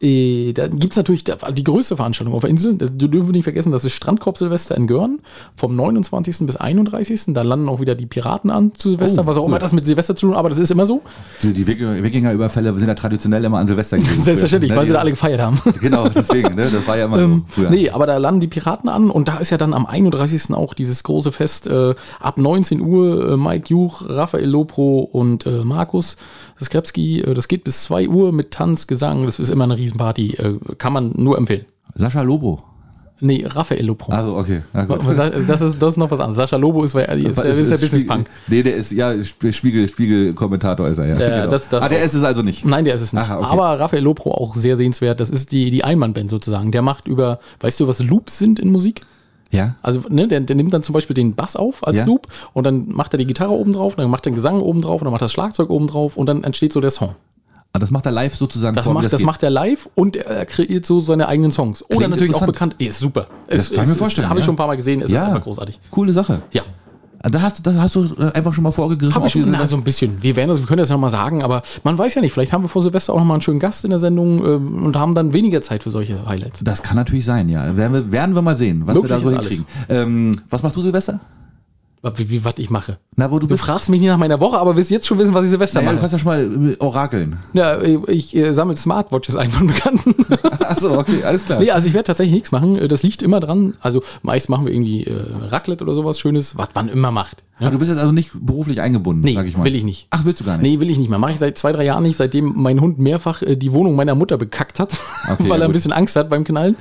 äh, da gibt es natürlich die größte Veranstaltung auf der Insel. Das dürfen wir nicht vergessen, das ist Strandkorb Silvester in Görn vom 29. bis 31. Da landen auch wieder die Piraten an zu Silvester, Oh, was auch cool. immer das mit Silvester zu tun hat, aber das ist immer so. Die, die Wik- Wikingerüberfälle sind ja traditionell immer an Silvester gewesen. Selbstverständlich, Ne, weil sie da alle gefeiert haben. Genau, deswegen, ne? Das war ja immer Ähm, so. Früher. nee, aber da landen die Piraten an und da ist ja dann am 31. auch dieses große Fest äh, ab 19 Uhr. Äh, Mike Juch, Raphael Lopro und äh, Markus Skrepski. Äh, das geht bis 2 Uhr mit Tanz, Gesang. Das ist immer eine Riesenparty. Äh, kann man nur empfehlen. Sascha Lobo. Nee, Raphael Lopro. Also, okay. Das ist, das ist noch was anderes. Sascha Lobo ist, ist, Was ist, ist der Spiegel- Business-Punk. Nee, der ist, ja, Sp- Spiegel, Spiegel-Kommentator ist er, ja. Ja, das- das ah, der auch. ist es also nicht. Nein, der ist es nicht. Aha, okay. Aber Raphael Lopro auch sehr sehenswert. Das ist die, die Einmannband sozusagen. Der macht über, weißt du, was Loops sind in Musik? Ja. Also, ne, der, der nimmt dann zum Beispiel den Bass auf als Ja. Loop und dann macht er die Gitarre oben drauf, dann macht er den Gesang oben drauf und dann macht er das Schlagzeug oben drauf und dann entsteht so der Song. Ah, das macht er live sozusagen Das, vor, macht, das geht. macht er live und er kreiert so seine eigenen Songs. Oder Klingt natürlich auch bekannt. Ist super. Das kann ich mir vorstellen, Habe ich ja. schon ein paar Mal gesehen. Es ist Ja. einfach großartig. Coole Sache. Ja. Da hast, du- da hast du äh, einfach schon mal vorgegriffen. Auf ich schon, na, so ein bisschen. Wir werden das, wir können das ja noch mal sagen, aber man weiß ja nicht, vielleicht haben wir vor Silvester auch noch mal einen schönen Gast in der Sendung ähm, und haben dann weniger Zeit für solche Highlights. Das kann natürlich sein, ja. Werden wir, werden wir mal sehen, was Möglich wir da so hinkriegen. Ähm, was machst du, Silvester? Wie, wie was ich mache. Na, wo du Du bist? fragst mich nicht nach meiner Woche, aber willst jetzt schon wissen, was ich Silvester Naja, du mache. kannst ja schon mal äh, orakeln. Ja, ich äh, sammle Smartwatches ein von Bekannten. Achso, okay, alles klar. nee, also ich werde tatsächlich nichts machen. Äh, Das liegt immer dran. Also meist machen wir irgendwie äh, Raclette oder sowas Schönes, was man immer macht. Ah, du bist jetzt also nicht beruflich eingebunden, Nee, sag ich mal. will ich nicht. Ach, willst du gar nicht? Nee, will ich nicht mehr. Mache ich seit zwei, drei Jahren nicht, seitdem mein Hund mehrfach äh, die Wohnung meiner Mutter bekackt hat, Okay, weil ja, er ein bisschen Angst hat beim Knallen.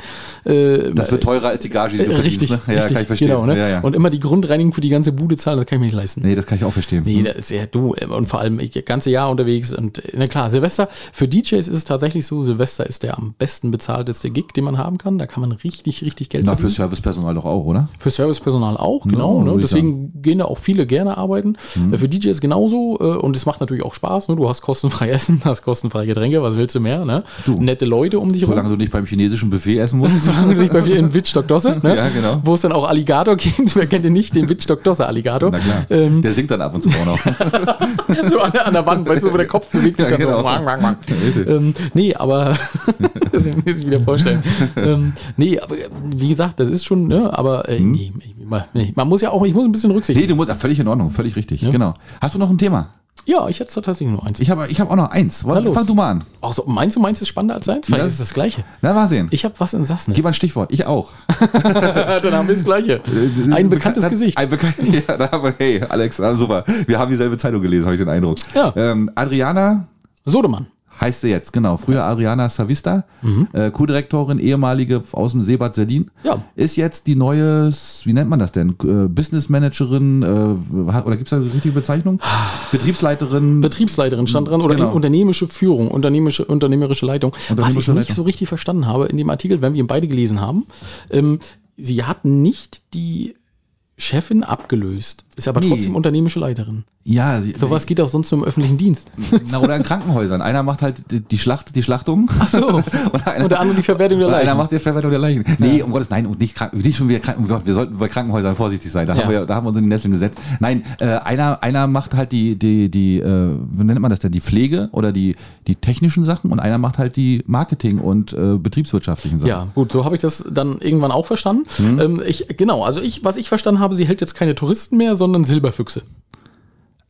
Äh, Das wird teurer als die Gage, die du äh, richtig, ne? Ja, richtig, kann ich verstehen. Genau, ne? ja, ja. Und immer die Grundreinigung für die ganze Bude zahlen, das kann ich mir nicht leisten. nee, das kann ich auch verstehen. Nee, das ist ja du. Und vor allem ich das ganze Jahr unterwegs. Und na klar, Silvester, für DJs ist es tatsächlich so, Silvester ist der am besten bezahlteste Gig, den man haben kann. Da kann man richtig, richtig Geld Na, für verdienen. Servicepersonal doch auch, oder? Für Servicepersonal auch, genau. würde ne? Deswegen gehen da auch viele gerne arbeiten. Äh, Für DJs genauso. äh, Und es macht natürlich auch Spaß. Ne? Du hast kostenfrei Essen, hast kostenfreie Getränke, was willst du mehr? Ne? Nette Leute um dich rum. Solange du nicht beim chinesischen Buffet essen musst. Solange du nicht bei mir in Wittstock Dosse, ne? Ja, genau. wo es dann auch Alligator gibt. Wer kennt den nicht, den Wittstock Dosse? Unterwasser-Alligator. Na klar. Ähm, der singt dann ab und zu auch noch. so an, der- an der Wand, weißt du, wo der Kopf bewegt sich Ja, dann genau. so. Wang, wang, wang. ähm, nee, aber das muss ich mir wieder vorstellen. ähm, nee, aber wie gesagt, das ist schon, ne, aber äh, nee, man, nee, man muss ja auch, ich muss ein bisschen Rücksicht. Hm? nee, du musst, ah, völlig in Ordnung, völlig richtig. Genau. Hast du noch ein Thema? Ja, ich hätte tatsächlich nur eins. Ich habe ich hab auch noch eins. Na los. Fang du mal an. Ach so, meinst du, meins ist spannender als seins? Vielleicht Ja. ist es das Gleiche. Na, mal sehen. Ich habe was in Sassnitz. Gib mal ein Stichwort. Ich auch. Dann haben wir das Gleiche. Ein bekanntes Bekan- Gesicht. Ein bekannt, ja, da haben wir, hey, Alex, super. Wir haben dieselbe Zeitung gelesen, habe ich den Eindruck. Ja. Ähm, Adriana Sodemann. Heißt sie jetzt, genau. Früher Adriana Savista, äh, Co-Direktorin, ehemalige aus dem Seebad Selin. Ja. Ist jetzt die neue, wie nennt man das denn? Äh, Business Managerin, äh, hat- oder gibt es da eine richtige Bezeichnung? Betriebsleiterin. Betriebsleiterin stand dran oder Genau. in unternehmerische Führung, unternehmerische, unternehmerische Leitung. Was ich Unternehmerische nicht so richtig verstanden habe in dem Artikel, wenn wir ihn beide gelesen haben, ähm, sie hat nicht die Chefin abgelöst, ist aber Nee. trotzdem unternehmerische Leiterin. ja, sie, Sowas geht auch sonst nur im öffentlichen Dienst. Na, oder in Krankenhäusern. Einer macht halt die, die Schlacht, die Schlachtung. Ach so. Und einer, Und der andere die Verwertung der Oder einer Leichen. macht die Verwertung der Leichen. Nee, um Gottes, nein, und nicht, nicht schon wieder krank, um Gott, wir sollten bei Krankenhäusern vorsichtig sein. Da, Ja. haben, wir, da haben wir uns in die Nesseln gesetzt. Nein, äh, einer, einer macht halt die, die, die äh, wie nennt man das denn, die Pflege oder die, die technischen Sachen und einer macht halt die Marketing- und äh, betriebswirtschaftlichen Sachen. Ja, gut, so habe ich das dann irgendwann auch verstanden. Mhm. Ähm, ich, genau, also ich, was ich verstanden habe, sie hält jetzt keine Touristen mehr, sondern Silberfüchse.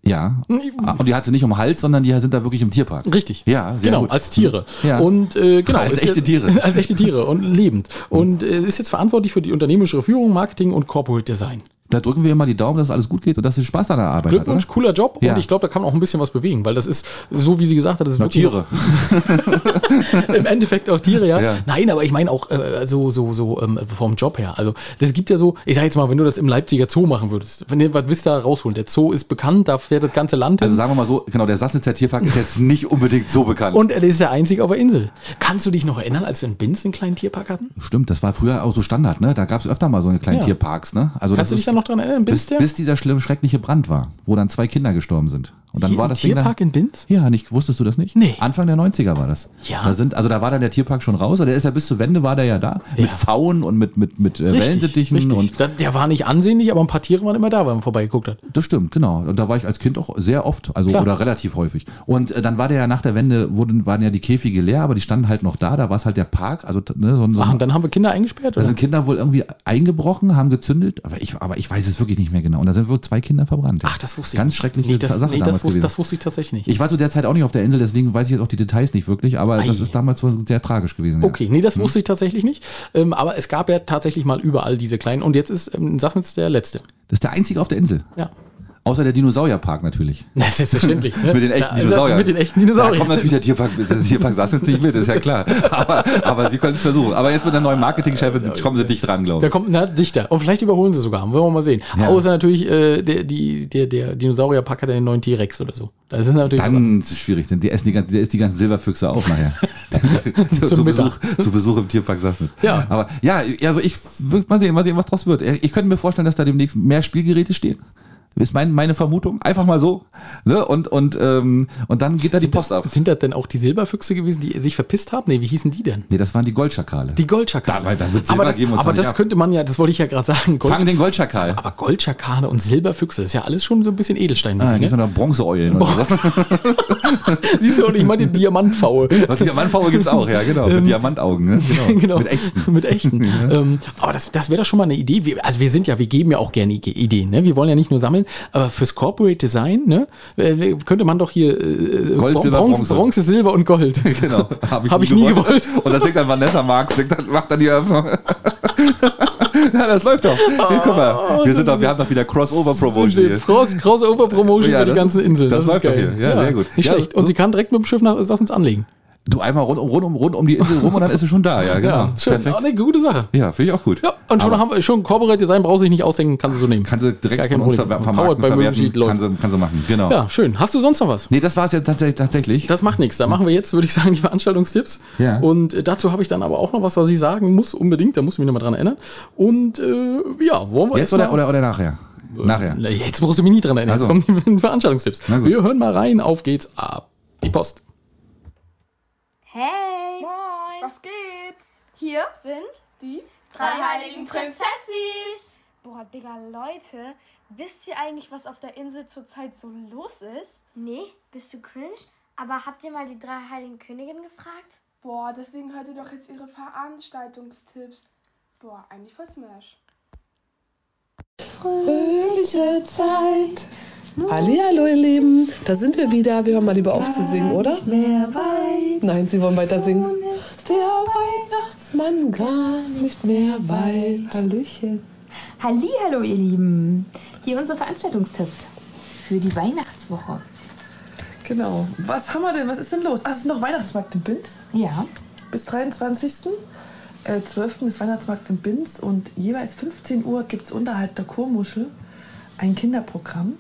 Ja. Ah, Und die hat sie nicht um Hals, sondern die sind da wirklich im Tierpark. Richtig. Ja, genau, gut. als Tiere. Ja. Und äh, genau, Als echte jetzt- Tiere. Als echte Tiere und lebend. Und äh, ist jetzt verantwortlich für die unternehmerische Führung, Marketing und Corporate Design. Da drücken wir immer die Daumen, dass alles gut geht und dass sie Spaß an der Arbeit Glückwunsch, hat. cooler Job. Ja. Und ich glaube, da kann man auch ein bisschen was bewegen, weil das ist, so wie sie gesagt hat, das ist wirklich Tiere. im Endeffekt auch Tiere, ja. Ja. Nein, aber ich meine auch äh, so, so, so ähm, vom Job her. Also, das gibt ja so, ich sag jetzt mal, wenn du das im Leipziger Zoo machen würdest, wenn du was willst du da rausholen? Der Zoo ist bekannt, da fährt das ganze Land hin. Also sagen wir mal so, genau, der Sassnitzer Tierpark ist jetzt nicht unbedingt so bekannt. und er ist der einzige auf der Insel. Kannst du dich noch erinnern, als wir in Binz einen kleinen Tierpark hatten? Stimmt, das war früher auch so Standard, ne? Da gab es öfter mal so eine kleinen Ja. Tierparks, ne? Also Kannst du das dich da noch dran erinnern? Binz bis, bis dieser schlimme, schreckliche Brand war, wo dann zwei Kinder gestorben sind. Und dann Hier war das Ding Tierpark dann, in Binz? Ja, nicht, wusstest du das nicht? Nee. Anfang der 90er war das. Ja. Da sind, also da war dann der Tierpark schon raus, der ist ja bis zur Wende war der ja da. Mit Pfauen und mit, mit, mit äh, Wellensittichen richtig. und Da- der war nicht ansehnlich, aber ein paar Tiere waren immer da, wenn man vorbeigeguckt hat. Das stimmt, genau. Und da war ich als Kind auch sehr oft, also Klar. oder relativ häufig. Und äh, dann war der ja nach der Wende, wurden, waren ja die Käfige leer, aber die standen halt noch da. Da war es halt der Park. Also ne, so, so, Ach, und dann haben wir Kinder eingesperrt? da sind Kinder wohl irgendwie eingebrochen, haben gezündelt, aber ich, aber ich weiß es wirklich nicht mehr genau. Und da sind wohl zwei Kinder verbrannt. Ach, das wusste ich Ganz nicht. schreckliche nee, das, Sache nee, damals das, wusste, das wusste ich tatsächlich nicht. Ich war zu der Zeit auch nicht auf der Insel, deswegen weiß ich jetzt auch die Details nicht wirklich, aber das Ei. ist damals wohl sehr tragisch gewesen. Ja. Okay, nee, das wusste ich tatsächlich nicht. Ähm, aber es gab ja tatsächlich mal überall diese kleinen. Und jetzt ist ähm, Sassnitz der letzte. Das ist der einzige auf der Insel. Ja. Außer der Dinosaurierpark natürlich. Das ist selbstverständlich. Ne? Mit den echten Da- Dinosauriern. Mit den echten Da Dinosauriern. kommt natürlich der Tierpark, der Tierpark saß jetzt nicht mit, ist ja klar. Aber, aber sie können es versuchen. Aber jetzt mit der neuen Marketingchefin kommen sie dicht dran, glaube Da ich. kommt na, dichter. Und vielleicht überholen sie sogar. Wollen wir mal sehen. Ja. Außer natürlich äh, der, die, der, der Dinosaurierpack hat ja den neuen T-Rex oder so. Das ist natürlich. Dann ist es schwierig, denn die essen die ganzen, der isst die ganzen Silberfüchse auf nachher. zu. Besuch, zu Besuch im Tierpark Sassnitz. Ja. Aber ja, also ich mal sehen, mal sehen, was draus wird. Ich könnte mir vorstellen, dass da demnächst mehr Spielgeräte stehen. Ist mein, meine Vermutung. Einfach mal so. Ne? Und, und, ähm, und dann geht da die Post ab. sind das denn auch die Silberfüchse gewesen, die sich verpisst haben? Nee, wie hießen die denn? Nee, das waren die Goldschakale. Die Goldschakale. Da- da wird Silber aber das, geben, aber das könnte man ja, das wollte ich ja gerade sagen. Gold, Fang den Goldschakal. aber Goldschakale und Silberfüchse, das ist ja alles schon so ein bisschen Edelstein. Ah, ne? noch Bronzeeulen oder sowas. Siehst du, und ich meine die Diamantfaue. Was Diamantfaue gibt es auch, ja, genau. Mit Diamantaugen, ne? Genau. genau. Mit echten. Mit echten. ähm, aber das, das wäre doch schon mal eine Idee. Wir, also wir sind ja, wir geben ja auch gerne I- Ideen. Ne? Wir wollen ja nicht nur sammeln, aber fürs Corporate Design ne, äh, könnte man doch hier äh, Gold, Bron- Silber, Bronze, Bronze. Bronze, Silber und Gold. Genau. Habe Hab ich nie gewollt. Und das singt dann Vanessa Marx, dann, macht dann die Eröffnung. ja, das läuft doch. Hier, guck mal. Wir, sind doch, wir haben doch wieder Crossover-Promotion hier. Cross, Crossover-Promotion Ja, über die das- ganze Insel. das ist läuft doch geil. hier. Ja, sehr gut. Nicht Ja, schlecht. Und sie kann direkt mit dem Schiff nach Sassens anlegen. Du einmal rund um, rund um, rund um die Insel rum und dann ist sie schon da, ja, genau. schön. Perfekt. Oh, eine gute Sache. Ja, finde ich auch gut. Ja, und schon Aber haben wir schon Corporate Design, brauchst du dich nicht ausdenken, kannst du so nehmen. Kann sie direkt Gar von uns Problem. Powered by verwerten, Moviesheet läuft. kann sie, kann sie machen, genau. Ja, schön. Hast du sonst noch was? Nee, das war es jetzt tatsächlich. tatsächlich. Das macht nichts. Da machen wir jetzt, würde ich sagen, die Veranstaltungstipps. Ja. Und äh, dazu habe ich dann aber auch noch was, was ich sagen muss, unbedingt. Da muss ich mich nochmal dran erinnern. Und äh, ja, wollen wir Jetzt oder, oder, oder nachher? Nachher. Na, Jetzt brauchst du mich nie dran erinnern. Also. Jetzt kommen die Veranstaltungstipps. Wir hören mal rein. Auf geht's ab. Die Post. Hey! Moin! Was geht? Hier sind Die drei heiligen Prinzessis. Boah, Digga, Leute, wisst ihr eigentlich, was auf der Insel zurzeit so los ist? Nee, bist du cringe? Aber habt ihr mal die drei heiligen Königinnen gefragt? Boah, deswegen hört ihr doch jetzt ihre Veranstaltungstipps. Boah, eigentlich voll Smash. Fröhliche Zeit. Hallihallo, ihr Lieben. Da sind wir wieder. Wir hören mal lieber auf zu singen, oder? Nicht mehr weit. Nein, sie wollen weiter singen. Der Weihnachtsmann gar nicht mehr weit. Hallöchen. Hallihallo, ihr Lieben. Hier unsere Veranstaltungstipps für die Weihnachtswoche. Genau. Was haben wir denn? Was ist denn los? Ach, es ist noch Weihnachtsmarkt in Binz. Ja, Bis 23. Äh, 12. ist Weihnachtsmarkt in Binz und jeweils 15 Uhr gibt es unterhalb der Chormuschel ein Kinderprogramm.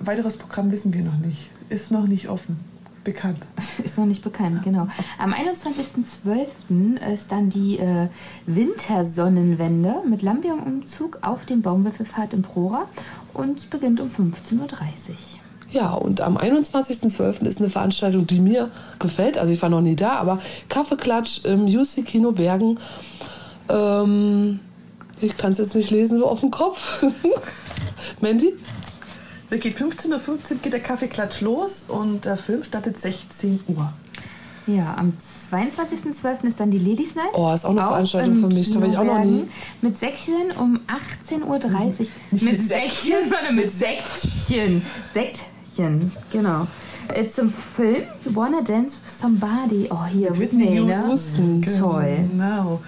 Weiteres Programm wissen wir noch nicht. Ist noch nicht offen. Bekannt. ist noch nicht bekannt, genau. Am 21.12. ist dann die äh, Wintersonnenwende mit Lampion-Umzug auf dem Baumwipfelpfad im Prora und beginnt um 15.30 Uhr. Ja, und am 21.12. ist eine Veranstaltung, die mir gefällt. Also ich war noch nie da, aber Kaffeeklatsch im UC Kino Bergen. Ähm, ich kann es jetzt nicht lesen, so auf dem Kopf. Mandy? Geht 15.15 Uhr geht der Kaffeeklatsch los und der Film startet 16 Uhr. Ja, am 22.12. ist dann die Ladies Night. Oh, ist auch eine Veranstaltung im für mich, da war ich auch noch nie. Mit Säckchen um 18.30 Uhr. Nicht mit Säckchen, sondern mit Säckchen. Säckchen, genau. Äh, Zum Film Wanna Dance with Somebody. Oh, hier, Whitney Whitney, ne? Houston. Toll. Genau.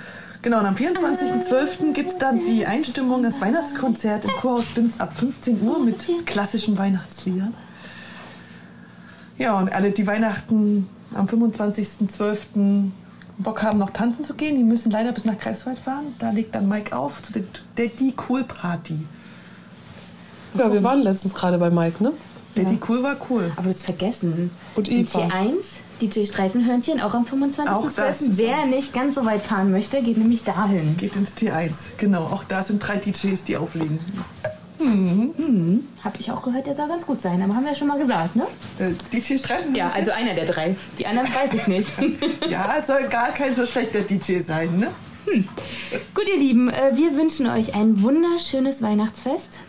Genau, und am 24.12. gibt es dann die Einstimmung, das Weihnachtskonzert im Kurhaus Binz ab 15 Uhr mit klassischen Weihnachtsliedern. Ja, und alle, die Weihnachten am 25.12. Bock haben, noch tanzen zu gehen, die müssen leider bis nach Greifswald fahren. Da legt dann Mike auf zu der Daddy Cool Party. Ja, wir waren letztens gerade bei Mike, ne? Daddy Cool war cool. Aber du hast vergessen. Und In Eva. T1, DJ Streifenhörnchen, auch am Auch das 25.12. ist Wer nicht ganz so weit fahren möchte, geht nämlich dahin. Geht ins T1, genau. Auch da sind drei DJs, die auflegen. Hab ich auch gehört, der soll ganz gut sein, aber haben wir ja schon mal gesagt, ne? Der DJ Streffen. Ja, also einer der drei. Die anderen weiß ich nicht. Ja, es soll gar kein so schlechter DJ sein, ne? Gut, ihr Lieben, äh, wir wünschen euch ein wunderschönes Weihnachtsfest.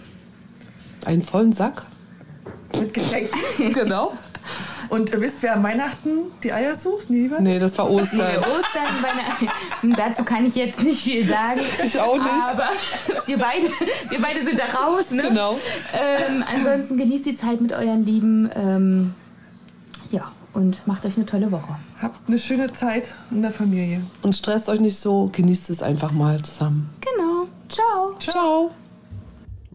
Einen vollen Sack. Mit Geschenken. Genau. Und ihr wisst, wer am Weihnachten die Eier sucht? Nee, was? Nee, das war Nee, Ostern. Ostern, Weihnachten, dazu kann ich jetzt nicht viel sagen. Ich auch nicht. Aber wir beide, wir beide sind da raus. Ne? Genau. Ähm, ansonsten genießt die Zeit mit euren Lieben. Ähm, ja, und macht euch eine tolle Woche. Habt eine schöne Zeit in der Familie. Und stresst euch nicht so, genießt es einfach mal zusammen. Genau. Ciao. Ciao.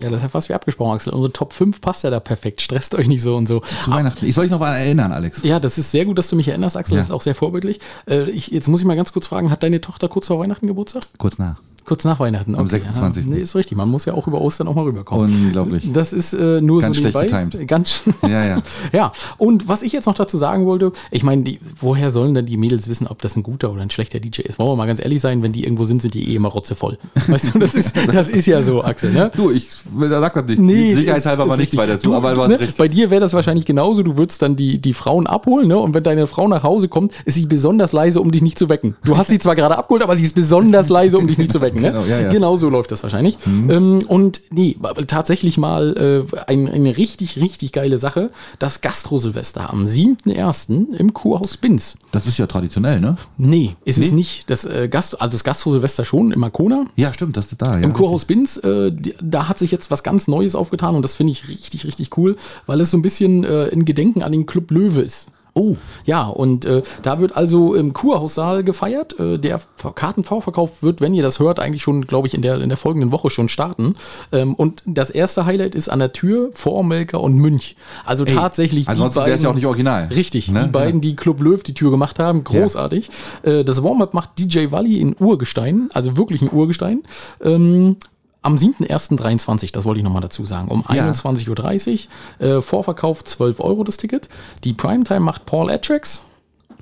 Ja, das ist ja fast wie abgesprochen, Axel. Unsere Top 5 passt ja da perfekt. Stresst euch nicht so und so. Zu Weihnachten. Ich soll dich noch mal erinnern, Alex. Ja, das ist sehr gut, dass du mich erinnerst, Axel. Das Ja. ist auch sehr vorbildlich. Äh, ich, jetzt muss ich mal ganz kurz fragen, hat deine Tochter kurz vor Weihnachten Geburtstag? Kurz nach. Kurz nach Weihnachten. Am 26.. Ja, nee, ist richtig. Man muss ja auch über Ostern auch mal rüberkommen. Unglaublich. Das ist äh, nur Ganz so schlecht nebenbei. getimed. Ganz Ja, ja. ja. Und was ich jetzt noch dazu sagen wollte, ich meine, die, woher sollen denn die Mädels wissen, ob das ein guter oder ein schlechter DJ ist? Wollen wir mal ganz ehrlich sein, wenn die irgendwo sind, sind die eh immer rotzevoll. Weißt du, das ist, das ist ja so, Axel, ne? Du, ich will da sagt das nicht. Nee, Sicherheitshalber ist nichts weiter zu, aber du hast ne, recht. Bei dir wäre das wahrscheinlich genauso. Du würdest dann die, die Frauen abholen, ne? Und wenn deine Frau nach Hause kommt, ist sie besonders leise, um dich nicht zu wecken. Du hast sie zwar gerade abgeholt, aber sie ist besonders leise, um dich nicht zu wecken. Ne? Genau, ja, ja. genau so läuft das wahrscheinlich. Ähm, und nee, tatsächlich mal äh, ein, eine richtig, richtig geile Sache. Das Gastro-Silvester am 7.1. im Kurhaus Binz. Das ist ja traditionell, ne? Nee, ist es Nee? nicht. Das, äh, Gast, also das Gastro-Silvester schon im Arkona. Ja, stimmt, das ist da. Ja, Im Kurhaus Binz, äh, da hat sich jetzt was ganz Neues aufgetan und das finde ich richtig, richtig cool, weil es so ein bisschen äh, in Gedenken an den Club Löwe ist. Oh, Ja, und äh, da wird also im Kurhaussaal gefeiert. Äh, der Ver- Kartenvorverkauf wird, wenn ihr das hört, eigentlich schon, glaube ich, in der, in der folgenden Woche schon starten. Ähm, und das erste Highlight ist an der Tür Vormelker und Münch. Also Ey, tatsächlich. ansonsten wäre es ja auch nicht original. Richtig, Ne? die beiden, die Club Löw die Tür gemacht haben, großartig. Äh, das Warm-up macht DJ Walli in Urgestein, also wirklich in Urgestein. Ähm, am 7.1.23, das wollte ich nochmal dazu sagen, um Ja. 21.30 Uhr. Äh, Vorverkauf 12 Euro das Ticket. Die Primetime macht Paul Atrex.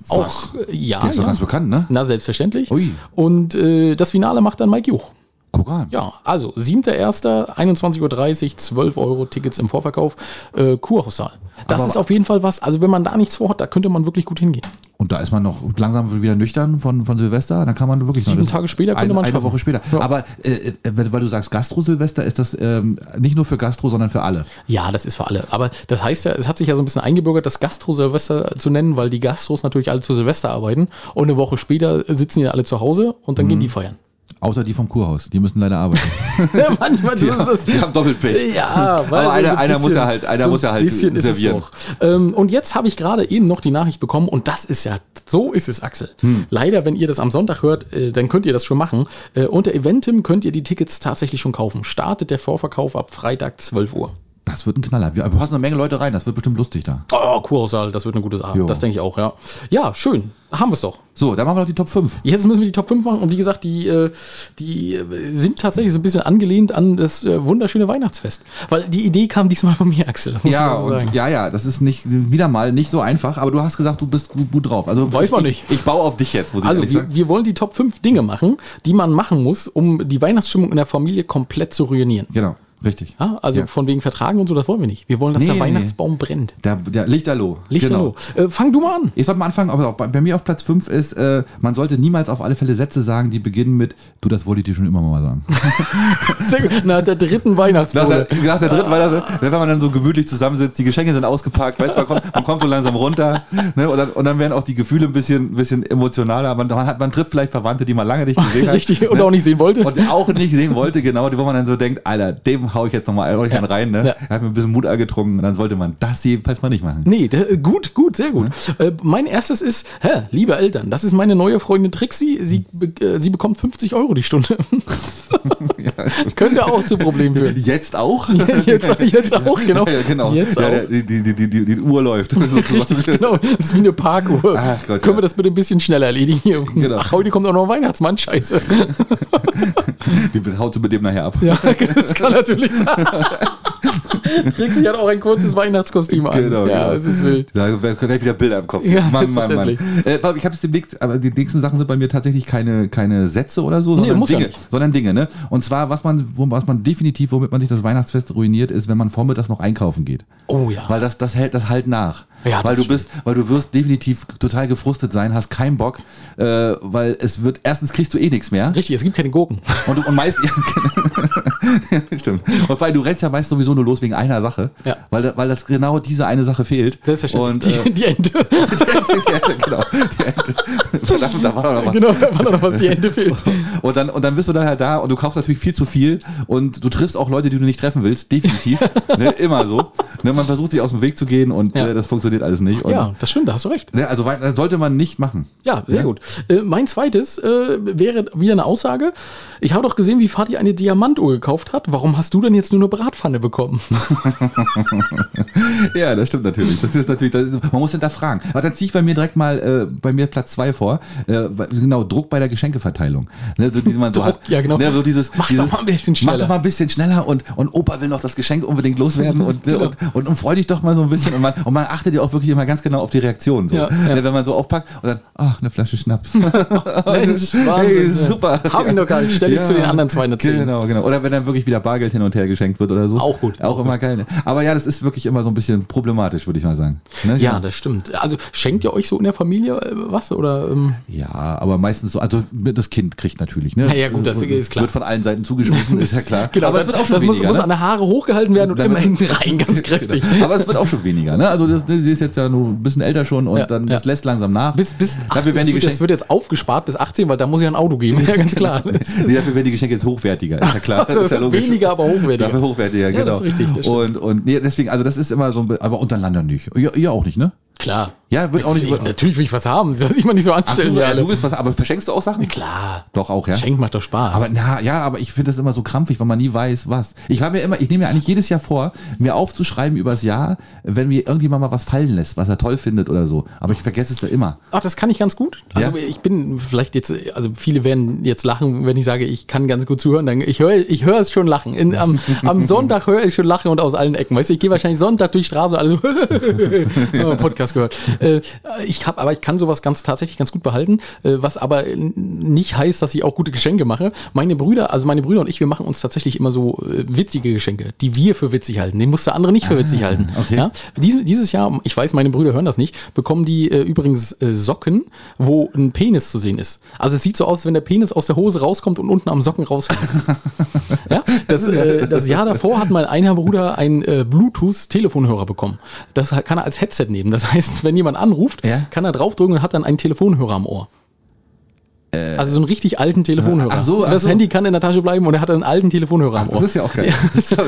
Auch, äh, ja, Der ist doch ja. ganz bekannt, ne? Na, selbstverständlich. Ui. Und äh, das Finale macht dann Mike Juch. Guck an. Ja, also 7.1., 21.30 Uhr, 12 Euro Tickets im Vorverkauf, äh, Kurhaussaal. Das Aber- ist auf jeden Fall was, also wenn man da nichts vorhat, da könnte man wirklich gut hingehen. Und da ist man noch langsam wieder nüchtern von, von Silvester. Dann kann man wirklich Sieben noch- Tage später könnte eine, man Eine schaffen. Woche später. Ja. Aber äh, äh, weil du sagst Gastro-Silvester, ist das ähm, nicht nur für Gastro, sondern für alle. Ja, das ist für alle. Aber das heißt ja, es hat sich ja so ein bisschen eingebürgert, das Gastro-Silvester zu nennen, weil die Gastros natürlich alle zu Silvester arbeiten und eine Woche später sitzen die alle zu Hause und dann gehen die feiern. Außer die vom Kurhaus. Die müssen leider arbeiten. Ja, manchmal das ist das. Die haben Doppelpech. Ja, weil Aber einer, so ein einer muss bisschen- ja halt, einer so muss ja ein halt bisschen servieren. Ähm, und jetzt habe ich gerade eben noch die Nachricht bekommen und das ist ja, so ist es, Axel. Hm. Leider, wenn ihr das am Sonntag hört, äh, dann könnt ihr das schon machen. Äh, unter Eventim könnt ihr die Tickets tatsächlich schon kaufen. Startet der Vorverkauf ab Freitag 12 Uhr. Das wird ein Knaller. Wir passen eine Menge Leute rein. Das wird bestimmt lustig da. Oh, Kurhaussaal, das wird eine gute Sache. Jo. Das denke ich auch, ja. Ja, schön. Haben wir es doch. So, dann machen wir noch die Top 5. Jetzt müssen wir die Top 5 machen und wie gesagt, die, äh, die äh, sind tatsächlich so ein bisschen angelehnt an das äh, wunderschöne Weihnachtsfest. Weil die Idee kam diesmal von mir, Axel. Ja, so und ja, ja, das ist nicht wieder mal nicht so einfach, aber du hast gesagt, du bist gut, gut drauf. Also Weiß man ich, nicht. Ich, ich baue auf dich jetzt, muss ich Also, wir, sagen. wir wollen die Top 5 Dinge machen, die man machen muss, um die Weihnachtsstimmung in der Familie komplett zu ruinieren. Genau, richtig. Ja, also Ja. von wegen Vertragen und so, das wollen wir nicht. Wir wollen, dass Nee, der nee, Weihnachtsbaum brennt. Der, der Lichterloh. Lichterloh. Äh, fang du mal an. Ich sollte mal anfangen, aber bei, bei mir auf Platz 5 ist, äh, man sollte niemals auf alle Fälle Sätze sagen, die beginnen mit, du, das wollte ich dir schon immer mal sagen. Sehr gut. Nach der dritten Nach Weihnachtsbowle. der, nach der dritten Weihnachten, wenn man dann so gemütlich zusammensitzt, die Geschenke sind ausgepackt, weißt du, man kommt, man kommt so langsam runter ne, und, dann, und dann werden auch die Gefühle ein bisschen, bisschen emotionaler. Man, man, hat, man trifft vielleicht Verwandte, die man lange nicht gesehen hat. Richtig, und auch nicht sehen wollte. Und auch nicht sehen wollte, genau, wo man dann so denkt, Alter, dem hau ich jetzt nochmal einen Ja. rein, ne? Ja. Er hat mir ein bisschen Mut angetrunken und dann sollte man das jedenfalls mal nicht machen. Nee, der, gut, gut, sehr gut. Äh, mein erstes ist, hä, liebe Eltern, das ist meine neue Freundin Trixie. Sie, be äh, sie bekommt 50 Euro die Stunde. Könnte auch zu Problemen führen. Jetzt auch? Jetzt, jetzt auch, genau. Ja, ja, genau. Jetzt ja, auch. Die, die, die, die, die, Uhr läuft. Richtig, genau. Das ist wie eine Parkuhr. Ach Gott, Können ja. wir das bitte ein bisschen schneller erledigen hier? Genau. Ach, heute kommt auch noch Weihnachtsmann, scheiße. Die haut sie mit dem nachher ab. Ja, das kann natürlich liksom. Trixie hat auch ein kurzes Weihnachtskostüm an. Genau, ja, genau. es ist wild. Da gleich wieder Bilder im Kopf. Ja, Mann, Mann, Mann. Äh, ich habe es demnächst, aber die nächsten Sachen sind bei mir tatsächlich keine, keine Sätze oder so, sondern ja Dinge. nicht. sondern Dinge, ne? Und zwar, was man, was man definitiv, womit man sich das Weihnachtsfest ruiniert, ist, wenn man vormittags noch einkaufen geht. Oh ja. Weil das, das hält das halt nach. Ja, weil du bist, weil du wirst definitiv total gefrustet sein, hast keinen Bock, äh, weil es wird, erstens kriegst du eh nichts mehr. Richtig, es gibt keine Gurken. Und, du- und meist, ja, stimmt. Und allem, du rennst ja meist sowieso nur los wegen einer Sache, Ja. weil, weil das genau diese eine Sache fehlt. Selbstverständlich. Und, die, äh, die Ente. die Ente, genau. Die Ente. Verdammt, da war doch noch was. genau, da war noch was, die Ente fehlt. Und dann, und dann bist du dann halt da und du kaufst natürlich viel zu viel und du triffst auch Leute, die du nicht treffen willst, definitiv. ne, immer so. Ne, man versucht sich aus dem Weg zu gehen und Ja. äh, das funktioniert alles nicht. Und, Ja, das stimmt, da hast du recht. Ne, also das sollte man nicht machen. Ja, sehr Ja. gut. Äh, mein zweites äh, wäre wieder eine Aussage. Ich habe doch gesehen, wie Fatih eine Diamantuhr gekauft hat. Warum hast du denn jetzt nur eine Bratpfanne bekommen? Ja, das stimmt natürlich. Das ist natürlich, das ist, man muss hinterfragen. Aber dann ziehe ich bei mir direkt mal äh, bei mir Platz zwei vor. Äh, genau, Druck bei der Geschenkeverteilung. Ne, so, man so Druck, hat. ja, genau. Ne, so dieses, Mach dieses, doch mal ein bisschen Mach schneller. doch mal ein bisschen schneller und, und Opa will noch das Geschenk unbedingt loswerden und, ne, und, und, und freu dich doch mal so ein bisschen. Und man, und man achtet ja auch wirklich immer ganz genau auf die Reaktion. So. Ja, ja. Ne, wenn man so aufpackt und dann, ach, eine Flasche Schnaps. Mensch, hey, super. Hab ich noch gar nicht. Stell dich zu den anderen 210. Genau, genau. Oder wenn dann wirklich wieder Bargeld hin und her geschenkt wird oder so. Auch gut. Auch immer geil. ne? Aber ja, das ist wirklich immer so ein bisschen problematisch, würde ich mal sagen. Ne? Ja, das stimmt. Also schenkt ihr euch so in der Familie äh, was? Oder ähm, Ja, aber meistens so, also das Kind kriegt natürlich, ne? Na ja, gut, das ist klar. Wird von allen Seiten zugeschmissen, ist ja klar. genau, aber es wird auch schon das muss, weniger. muss ne? an der Haare hochgehalten werden und Dann immer hinten rein, ganz kräftig. aber es wird auch schon weniger, ne? Also das, sie ist jetzt ja nur ein bisschen älter schon und Ja, dann ja. das lässt langsam nach. Bis, bis dafür werden die das, wird, das Geschenke, wird jetzt aufgespart bis 18, weil da muss ich ein Auto geben. Ja, ganz klar. nee, dafür werden die Geschenke jetzt hochwertiger, ist ja klar. Also, ist ja logisch. weniger, aber hochwertiger. Dafür hochwertiger, Ja, genau. das ist richtig, das. Und, und nee, deswegen, also das ist immer so, ein be- aber untereinander nicht. Ihr, ihr auch nicht, ne? Klar. Ja, wird auch nicht. Ich, natürlich will ich was haben. Soll ich mal nicht so Ach, anstellen, du, ja, alle. du willst was, aber verschenkst du auch Sachen? Klar. Doch auch, ja. Schenk macht doch Spaß. Aber na, ja, aber ich finde das immer so krampfig, weil man nie weiß, was. Ich habe mir immer, ich nehme mir eigentlich jedes Jahr vor, mir aufzuschreiben übers Jahr, wenn mir irgendjemand mal was fallen lässt, was er toll findet oder so. Aber ich vergesse es da immer. Ach, das kann ich ganz gut. Also Ja? ich bin vielleicht jetzt, also viele werden jetzt lachen, wenn ich sage, ich kann ganz gut zuhören. Dann, ich höre ich höre es schon lachen. In, am, am Sonntag höre ich schon lachen und aus allen Ecken. Weißt du, ich gehe wahrscheinlich Sonntag durch die Straße, also Podcast Podcast gehört. Äh, ich habe, aber ich kann sowas ganz tatsächlich ganz gut behalten, äh, was aber nicht heißt, dass ich auch gute Geschenke mache. Meine Brüder, also meine Brüder und ich, wir machen uns tatsächlich immer so äh, witzige Geschenke, die wir für witzig halten. Den muss der andere nicht für witzig halten. okay. Ja? Dies, dieses Jahr, ich weiß, meine Brüder hören das nicht, bekommen die äh, übrigens äh, Socken, wo ein Penis zu sehen ist. Also es sieht so aus, als wenn der Penis aus der Hose rauskommt und unten am Socken raushängt. ja? das, äh, das Jahr davor hat mal ein Bruder einen Bluetooth-Telefonhörer bekommen. Das kann er als Headset nehmen. Das heißt, wenn jemand anruft, Ja. kann er draufdrücken und hat dann einen Telefonhörer am Ohr. Also so einen richtig alten Telefonhörer. Äh. ach so, ach das so. Handy kann in der Tasche bleiben und er hat einen alten Telefonhörer am Ohr. Das ist ja auch geil. Ist ja,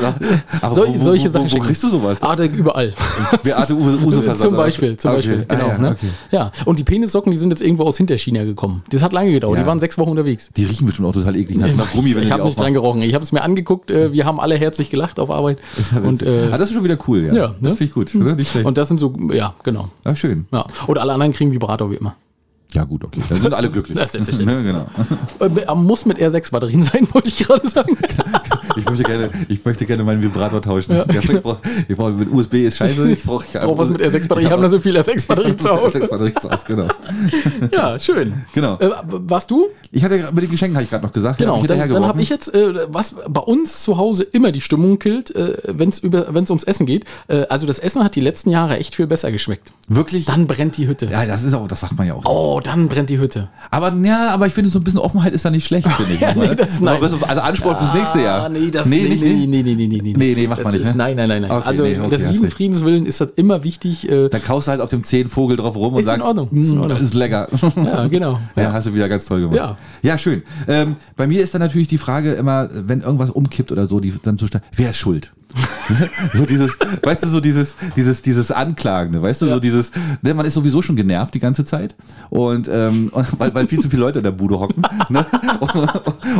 aber Sol wo, wo, solche wo, Sachen wo, wo kriegst du sowas? Ah, da, überall. Beate Uso, zum? Beispiel, zum Okay. Beispiel, Ah, genau. ja, ne? okay. ja, und die Penissocken, die sind jetzt irgendwo aus Hinterchina gekommen. Das hat lange gedauert, Ja. die waren sechs Wochen unterwegs. Die riechen bestimmt auch total eklig nach, nach Gummi, wenn ich habe nicht dran aufmachst. gerochen. Ich habe es mir angeguckt. Äh, wir haben alle herzlich gelacht auf Arbeit. Und, äh, ah, das ist schon wieder cool, ja. ja, das ne? finde ich gut. Ne? Schlecht. und das sind so, ja, genau. ah, schön. Ja. Und alle anderen kriegen Vibrator wie immer. Ja, gut, okay. Dann sind alle glücklich. Das ist selbstverständlich. ne, genau. Äh, muss mit R6-Batterien sein, wollte ich gerade sagen. Ich möchte gerne, ich möchte gerne meinen Vibrator tauschen. Ja. Ich brauche ich brauch, mit USB ist scheiße. Ich brauche Ich brauche was mit R6-Batterien. Ich habe da so viel R6-Batterien zu Hause. R6-Batterie zu Hause, genau. Ja, schön. Genau. Äh, warst du? Ich hatte mit den Geschenken habe ich gerade noch gesagt. Genau, dann, dann habe ich jetzt, äh, was bei uns zu Hause immer die Stimmung killt, äh, wenn es ums Essen geht. Äh, also das Essen hat die letzten Jahre echt viel besser geschmeckt. wirklich. Dann brennt die Hütte. ja, das ist auch, das sagt man ja auch. Oh, dann brennt die Hütte. Aber ja, aber ich finde so ein bisschen Offenheit ist da nicht schlecht, finde ich. Ja, nee, das- Aber nein. also Anspruch fürs nächste Jahr. Ah, nee, das nee, nicht, nee, nee. nee, nee, nee, nee, nee. Nee, macht das man nicht, Ist, ne? Nein, nein, nein, nein. Okay, also nee, okay, des lieben recht. Friedens willen ist das immer wichtig. Äh, Dann kaufst du halt auf dem Zehnvogel drauf rum und Ist in sagst, Ordnung, ist in "Mm, Ordnung." das ist lecker. ja, genau. Ja, hast du wieder ganz toll gemacht. Ja. ja schön. Ähm, bei mir ist dann natürlich die Frage immer, wenn irgendwas umkippt oder so, die dann sta- wer ist schuld? so dieses, weißt du, so dieses, dieses, dieses Anklagende, weißt du, so dieses, ne, man ist sowieso schon genervt die ganze Zeit und, ähm, und weil, weil viel zu viele Leute in der Bude hocken. Ne? Und,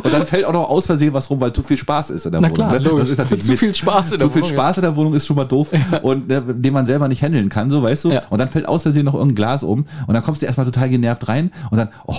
und dann fällt auch noch aus Versehen was rum, weil zu viel Spaß ist in der Na Wohnung. klar, ne? logisch. Das ist natürlich Zu Mist. viel Spaß in der Zu viel Wohnung, Spaß in der Wohnung ist schon mal doof und ne, den man selber nicht handeln kann, so weißt du. Ja. Und dann fällt aus Versehen noch irgendein Glas um und dann kommst du erstmal total genervt rein und dann, oh,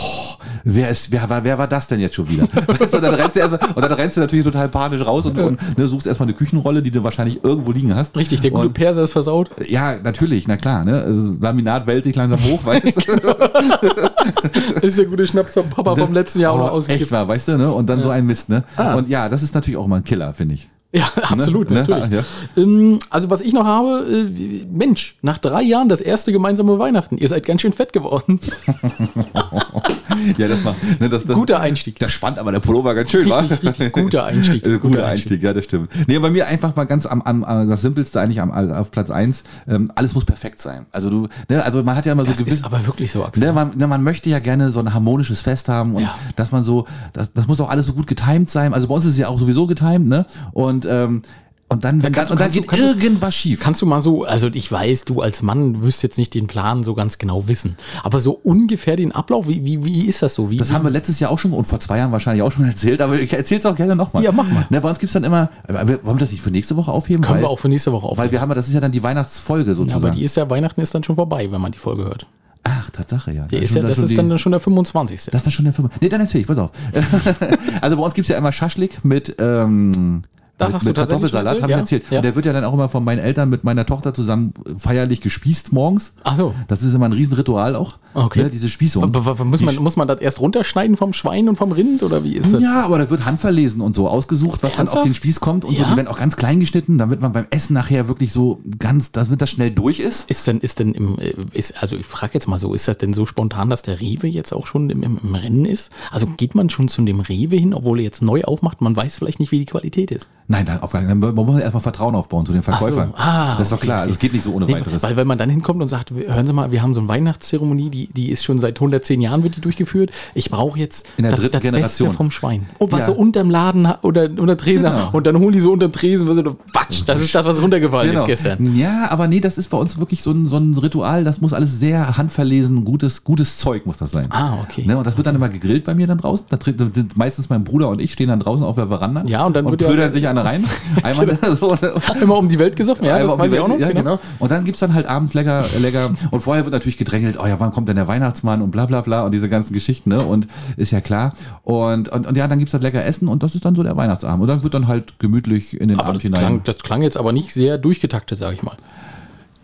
wer ist, wer war, wer war das denn jetzt schon wieder? Weißt du, dann rennst du erstmal, und dann rennst du natürlich total panisch raus und, und ne, suchst erstmal eine Küchenrolle, die du wahrscheinlich irgendwo liegen hast. Richtig, der gute Und- Perser ist versaut. Ja, natürlich, na klar, ne? Also, Laminat wälzt sich langsam hoch, weißt du? ist der gute Schnaps vom Papa vom letzten Jahr auch noch Oh, ausgekippt. echt wahr, weißt du, ne? Und dann so ein Mist, ne? Ah. Und ja, das ist natürlich auch mal ein Killer, finde ich. Ja, absolut, Ne? natürlich. Ja. Ähm, also was ich noch habe, äh, Mensch, nach drei Jahren das erste gemeinsame Weihnachten. Ihr seid ganz schön fett geworden. Ja, das macht, ne, das, das, Guter Einstieg. Das spannt aber der Pullover ganz schön, wa? Richtig, richtig guter Einstieg. Äh, guter Guter Einstieg, ja, das stimmt. Nee, bei mir einfach mal ganz am, am, am das Simpelste eigentlich am, auf Platz eins. Ähm, alles muss perfekt sein. Also du, ne, also man hat ja immer so Das gewiss, ist aber wirklich so, Axel. Ne, man, ne, man möchte ja gerne so ein harmonisches Fest haben und Ja. dass man so, das, das muss auch alles so gut getimed sein. Also bei uns ist es ja auch sowieso getimed, ne? Und, ähm, und dann, wenn, kannst du- und dann geht kannst du- irgendwas schief. Kannst du mal so, also ich weiß, du als Mann wirst jetzt nicht den Plan so ganz genau wissen, aber so ungefähr den Ablauf, wie, wie, wie ist das so? Wie, Das haben wir letztes Jahr auch schon und vor zwei Jahren wahrscheinlich auch schon erzählt, aber ich erzähl's auch gerne nochmal. Ja, mach mal. Ne, bei uns gibt's dann immer, wir- wollen wir das nicht für nächste Woche aufheben? können weil, wir auch für nächste Woche aufnehmen. Weil wir haben, ja- das ist ja dann die Weihnachtsfolge Ja, sozusagen. aber die ist ja, Weihnachten ist dann schon vorbei, wenn man die Folge hört. Ach, Tatsache, ja. Die ist ja, das ist die- dann schon der 25. Das ist dann schon der Firma. Nee, dann erzähl ich, pass auf. also bei uns gibt's ja immer Schaschlik mit, ähm, Das mit, mit Kartoffelsalat, schon habe ich erzählt? erzählt. Ja, Und der wird ja dann auch immer von meinen Eltern mit meiner Tochter zusammen feierlich gespießt morgens. Ach so. Das ist immer ein Riesenritual auch. Okay. Ne, diese Spießung. W- Muss man, muss man das erst runterschneiden vom Schwein und vom Rind oder wie ist das? Ja, aber da wird handverlesen und so ausgesucht, was dann auf Ernsthaft? den Spieß kommt und so. Ja? Die werden auch ganz klein geschnitten, damit man beim Essen nachher wirklich so ganz, damit das schnell durch ist. Ist denn, ist denn im, äh, ist, also ich frage jetzt mal so, ist das denn so spontan, dass der Rewe jetzt auch schon im, im, im Rennen ist? Also geht man schon zu dem Rewe hin, obwohl er jetzt neu aufmacht, man weiß vielleicht nicht, wie die Qualität ist. Nein, da auf, man muss erstmal Vertrauen aufbauen zu den Verkäufern. Ah, das ist doch klar. okay. Das geht nicht so ohne Nee, weiteres. Weil wenn man dann hinkommt und sagt, hören Sie mal, wir haben so eine Weihnachtszeremonie, die, die ist schon seit 110 Jahren wird die durchgeführt. Ich brauche jetzt In der das, dritten das Generation. Beste vom Schwein. Und was Ja. so unterm Laden oder unter Tresen Genau. und dann holen die so unter Tresen, was so, Quatsch, das ist das, was runtergefallen Genau. ist gestern. Ja, aber nee, das ist bei uns wirklich so ein, so ein Ritual, das muss alles sehr handverlesen, gutes, gutes Zeug muss das sein. Ah, okay. Ne, und das wird dann immer gegrillt bei mir dann draußen. Da meistens mein Bruder und ich stehen dann draußen auf der Veranda Ja, und dann und wird ja- sich einer rein. Einmal so, Immer um die Welt gesoffen, ja, Einmal das um weiß ich Welt- auch noch. Ja, genau. Und dann gibt's dann halt abends lecker, lecker. Und vorher wird natürlich gedrängelt, oh ja, wann kommt denn der Weihnachtsmann und bla bla bla und diese ganzen Geschichten, ne? Und ist ja klar. Und, und, und ja, dann gibt's halt lecker Essen und das ist dann so der Weihnachtsabend. Und dann wird dann halt gemütlich in den Aber Abend das hinein. klang, das klang jetzt aber nicht sehr durchgetaktet, sage ich mal.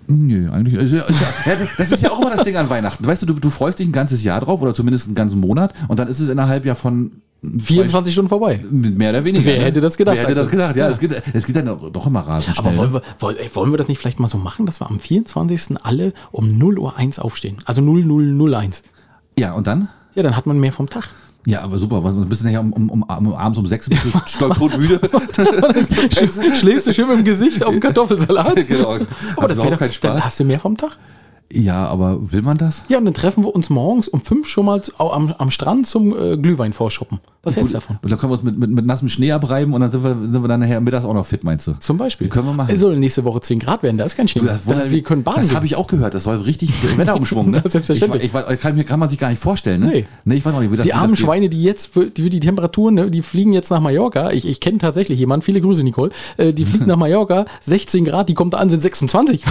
Nö, eigentlich. Also, das ist ja auch immer das Ding an Weihnachten. Weißt du, du, du freust dich ein ganzes Jahr drauf oder zumindest einen ganzen Monat und dann ist es innerhalb ja von 24 Stunden vorbei. Mehr oder weniger. Wer hätte das gedacht, Wer hätte das Axel? gedacht? Ja, Ja. Es, geht, es geht dann doch immer rasend Aber schnell. wollen wir, wollen, ey, wollen wir das nicht vielleicht mal so machen, dass wir am 24. alle um 0 Uhr 1 aufstehen? Also 0001. Ja, und dann? Ja, dann hat man mehr vom Tag. Ja, aber super. Was, bist du nachher um, um, um, abends um sechs stolpertot müde? Schlägst du schön mit dem Gesicht auf den Kartoffelsalat? genau. Aber das wäre doch, dann Spaß. hast du mehr vom Tag. Ja, aber will man das? Ja, und dann treffen wir uns morgens um fünf schon mal am, am Strand zum äh, Glühwein vorschuppen. Was hältst du davon? Und dann können wir uns mit, mit, mit nassem Schnee abreiben und dann sind wir, sind wir dann nachher mittags auch noch fit, meinst du? Zum Beispiel. Können wir machen. Es soll nächste Woche 10 Grad werden, da ist kein Schnee. mehr. Da, wir können baden Das habe ich auch gehört. Das soll richtig Wetterumschwung, ne? Selbstverständlich. Ich, ich, kann, mir kann man sich gar nicht vorstellen, ne? Nee. Nee, ich weiß auch nicht, wie das Die das armen geht. Schweine, die jetzt für die, die Temperaturen, ne, die fliegen jetzt nach Mallorca. Ich, ich kenne tatsächlich jemanden, viele Grüße, Nicole. Äh, die fliegt nach Mallorca, 16 Grad, die kommt da an, sind 26.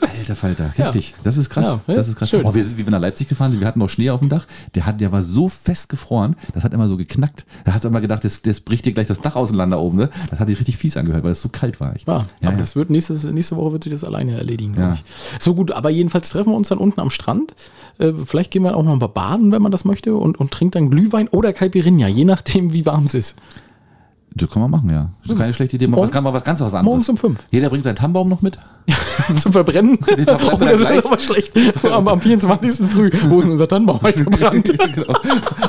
Alter Falter, heftig. Das ist krass. Ja, das ist krass. schön. Oh, wir sind, wie wir nach Leipzig gefahren sind, wir hatten noch Schnee auf dem Dach. Der, hat, der war so fest gefroren, das hat immer so geknackt. Da hast du immer gedacht, das, das bricht dir gleich das Dach auseinander oben, ne? Das hat sich richtig fies angehört, weil es so kalt war. Ich, Ja, ja, aber das wird nächstes, nächste Woche wird sich das alleine erledigen, glaube ich. So gut, aber jedenfalls treffen wir uns dann unten am Strand. Äh, vielleicht gehen wir auch noch mal baden, wenn man das möchte, und, und trinkt dann Glühwein oder Caipirinha, je nachdem, wie warm es ist. Das kann man machen, ja. Das ist keine schlechte Idee. Man Morgen- kann mal was ganz was anderes. Morgens um fünf. Jeder bringt seinen Tannenbaum noch mit. Zum Verbrennen. verbrennen oh, das gleich. ist aber schlecht. Am, am 24. früh. Wo ist unser Tannenbaum? Verbrannt. genau.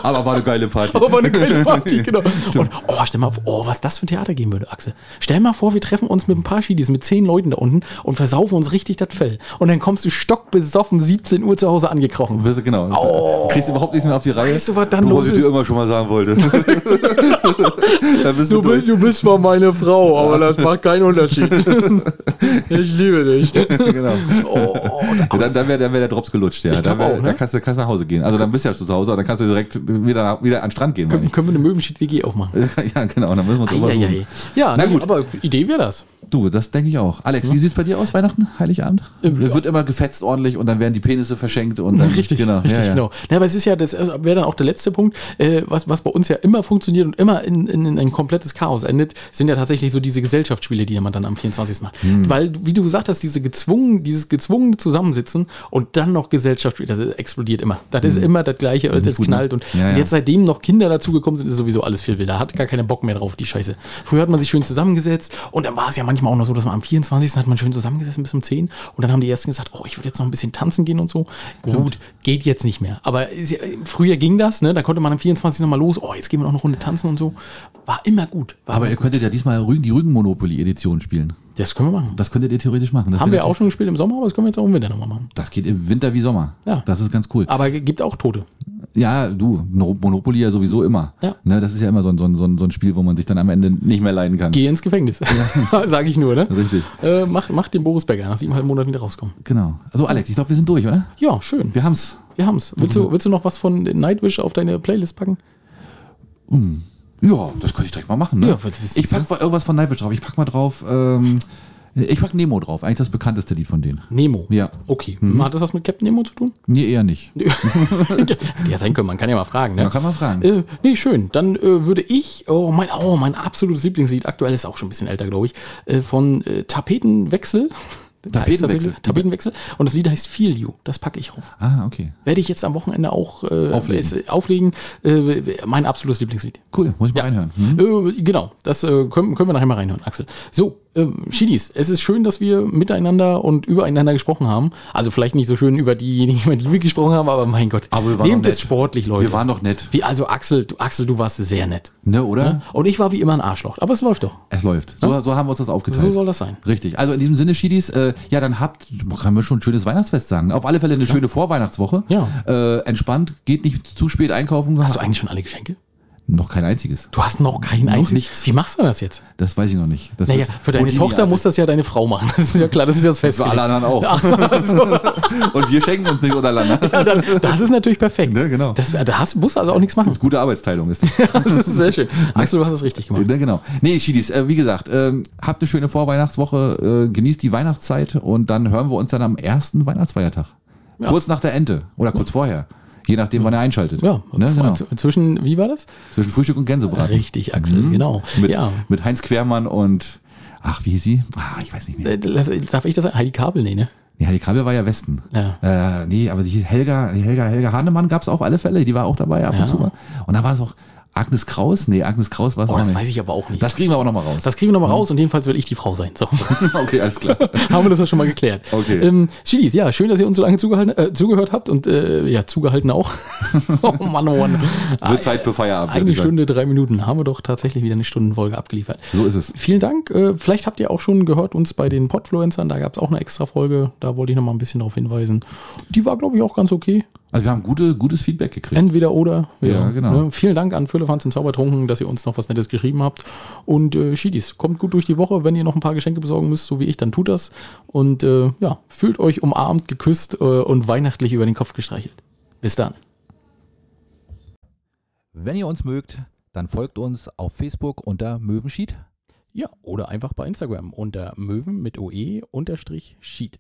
Aber war eine geile Party. Aber war eine geile Party, genau. Und, oh, stell mal vor, oh, was das für ein Theater geben würde, Axel. Stell mal vor, wir treffen uns mit ein paar Schiedis, mit zehn Leuten da unten und versaufen uns richtig das Fell. Und dann kommst du stockbesoffen 17 Uhr zu Hause angekrochen. Wirst du, genau. Oh. Kriegst du überhaupt nichts mehr auf die Reihe. Weißt du, was dann du, los was ich ist? dir immer schon mal sagen wollte. Du, bist, du bist zwar meine Frau, aber das macht keinen Unterschied. Ich liebe dich. genau. Oh, Ja, dann dann wäre dann wär der Drops gelutscht, ja. Dann wär, auch, ne? Da kannst du, kannst nach Hause gehen. Also dann bist du ja schon zu Hause, aber dann kannst du direkt wieder, wieder an den Strand gehen. können, können wir eine Möwenschied-WG aufmachen? ich. Ja, genau. Dann müssen wir uns Eieiei. suchen. Ja, Na nee, gut. aber Idee wäre das. Du, das denke ich auch. Alex, wie sieht's bei dir aus, Weihnachten, Heiligabend? Ähm, Es wird immer gefetzt ordentlich und dann werden die Penisse verschenkt und dann, Richtig, genau. richtig, ja, ja. genau. Ja, aber es ist ja, das wäre dann auch der letzte Punkt, äh, was, was bei uns ja immer funktioniert und immer in, in, in ein komplettes Chaos endet, sind ja tatsächlich so diese Gesellschaftsspiele, die man dann am 24. macht. Hm. Weil, wie du gesagt hast, diese gezwungen, dieses gezwungene Zusammensitzen und dann noch Gesellschaftsspiele, das explodiert immer. Das ist immer das Gleiche, das, gut, knallt. ne? Und, Ja, und ja. jetzt, seitdem noch Kinder dazugekommen sind, ist sowieso alles viel wilder. Hat gar keiner Bock mehr drauf, die Scheiße. Früher hat man sich schön zusammengesetzt und dann war es ja manchmal auch noch so, dass man am 24. hat man schön zusammengesessen bis um 10 und dann haben die ersten gesagt, oh, ich würde jetzt noch ein bisschen tanzen gehen und so. Gut, geht jetzt nicht mehr. Aber früher ging das, ne? Da konnte man am 24. nochmal los, oh, jetzt gehen wir noch eine Runde tanzen und so. War immer gut. War Aber immer ihr könntet ja diesmal Rügen, die Rügen-Monopoly-Edition spielen. Das können wir machen. Das könntet ihr theoretisch machen. Das haben wir auch schon gespielt im Sommer, aber das können wir jetzt auch im Winter nochmal machen. Das geht im Winter wie Sommer. Ja. Das ist ganz cool. Aber gibt auch Tote. Ja, du, No- Monopoly ja sowieso immer. Ja. Ne, das ist ja immer so ein, so, ein, so ein Spiel, wo man sich dann am Ende nicht mehr leiden kann. Geh ins Gefängnis. Sage ich nur, ne? Richtig. Äh, mach, mach den Boris Becker nach siebeneinhalb Monaten wieder rauskommen. Genau. Also Alex, ich glaube, wir sind durch, oder? Ja, schön. Wir haben's. Wir haben's. Willst du, willst du noch was von Nightwish auf deine Playlist packen? Ja, das könnte ich direkt mal machen. Ne? Ja, ich pack mal irgendwas von Nightwish drauf. Ich pack mal drauf. Ähm, ich pack Nemo drauf. Eigentlich das bekannteste Lied von denen. Nemo. Ja. Okay. Hat das was mit Captain Nemo zu tun? Nee, eher nicht. ja, sein können. Man kann ja mal fragen, ne? Man kann mal fragen. Äh, nee, schön. Dann äh, würde ich, oh mein, oh, mein absolutes Lieblingslied, aktuell ist auch schon ein bisschen älter, glaube ich, äh, von äh, Tapetenwechsel. Tapetenwechsel. Tapetenwechsel. Und das Lied heißt Feel You. Das packe ich rauf. Ah, okay. Werde ich jetzt am Wochenende auch äh, Auflegen. es- auflegen. Äh, mein absolutes Lieblingslied. Cool, muss ich mal Ja. reinhören. Hm? Äh, genau, das äh, können, können wir nachher mal reinhören, Axel. So, ähm, Schiedis, es ist schön, dass wir miteinander und übereinander gesprochen haben. Also vielleicht nicht so schön über diejenigen, über die wir gesprochen haben, aber mein Gott. Aber wir waren Nehmt es sportlich, Leute. Wir waren doch nett. Wie, also Axel, du, Axel, du warst sehr nett. Ne, oder? Und ich war wie immer ein Arschloch. Aber es läuft doch. Es läuft. So, so haben wir uns das aufgeteilt. So soll das sein. Richtig. Also in diesem Sinne, Schiedis, äh, ja, dann habt, kann man schon ein schönes Weihnachtsfest sagen. Auf alle Fälle eine schöne Vorweihnachtswoche. Ja. Äh, entspannt, geht nicht zu spät einkaufen. Hast du eigentlich schon alle Geschenke? Noch kein einziges. Du hast noch kein einziges. nichts. Wie machst du das jetzt? Das weiß ich noch nicht. Das Naja, für deine. Tochter muss das ja deine Frau machen. Das ist ja klar, das ist ja das Fest. Für alle anderen auch. Und wir schenken uns nicht untereinander. Ja, dann, das ist natürlich perfekt. Ne, genau. Das, da hast, musst du also auch nichts machen. Gute Arbeitsteilung ist das. Das ist sehr schön. Axel, du hast das richtig gemacht. Ne, genau. Nee, Schiedis, äh, wie gesagt, ähm, habt eine schöne Vorweihnachtswoche, äh, genießt die Weihnachtszeit und dann hören wir uns dann am ersten Weihnachtsfeiertag. Kurz nach der Ente oder kurz vorher. Je nachdem, wann er einschaltet. Ja, ne, genau. zwischen, wie war das? Zwischen Frühstück und Gänsebraten. Richtig, Axel, genau. Mit, ja. mit Heinz Quermann und ach, wie hieß sie? Ah, ich weiß nicht mehr. Äh, Darf ich das sagen? Heidi Kabel? Nee, ne? Ja, die Krabbe war ja Westen. Ja. Äh, nee, aber die Helga, die Helga, Helga Hahnemann gab es auf alle Fälle, die war auch dabei ab Ja. und zu mal. Und da war es auch Agnes Kraus. Nee, Agnes Kraus war es Oh, auch das nicht. weiß ich aber auch nicht. Das kriegen wir aber nochmal raus. Das kriegen wir nochmal raus und jedenfalls will ich die Frau sein. So. okay, alles klar. Haben wir das ja schon mal geklärt. Okay. Ähm, Schiedis, ja, schön, dass ihr uns so lange zugehalten, äh, zugehört habt und äh, ja, zugehalten auch. oh Mann, oh Mann. Wird Zeit für Feierabend. Eine. Stunde, drei Minuten. Haben wir doch tatsächlich wieder eine Stundenfolge abgeliefert. So ist es. Vielen Dank. Äh, vielleicht habt ihr auch schon gehört uns bei den Podfluencern. Da gab es auch eine extra Folge. Da wollte ich noch mal ein bisschen darauf hinweisen. Die war, glaube ich, auch ganz okay. Also wir haben gute, gutes Feedback gekriegt. Entweder oder. Ja, genau. Ne? Vielen Dank an Füllefanz und Zaubertrunken, dass ihr uns noch was Nettes geschrieben habt. Und äh, Schiedis, kommt gut durch die Woche. Wenn ihr noch ein paar Geschenke besorgen müsst, so wie ich, dann tut das. Und äh, ja, fühlt euch umarmt, geküsst äh, und weihnachtlich über den Kopf gestreichelt. Bis dann. Wenn ihr uns mögt, dann folgt uns auf Facebook unter Möwenschied. Ja, oder einfach bei Instagram unter Möwen mit OE unterstrich Sheet.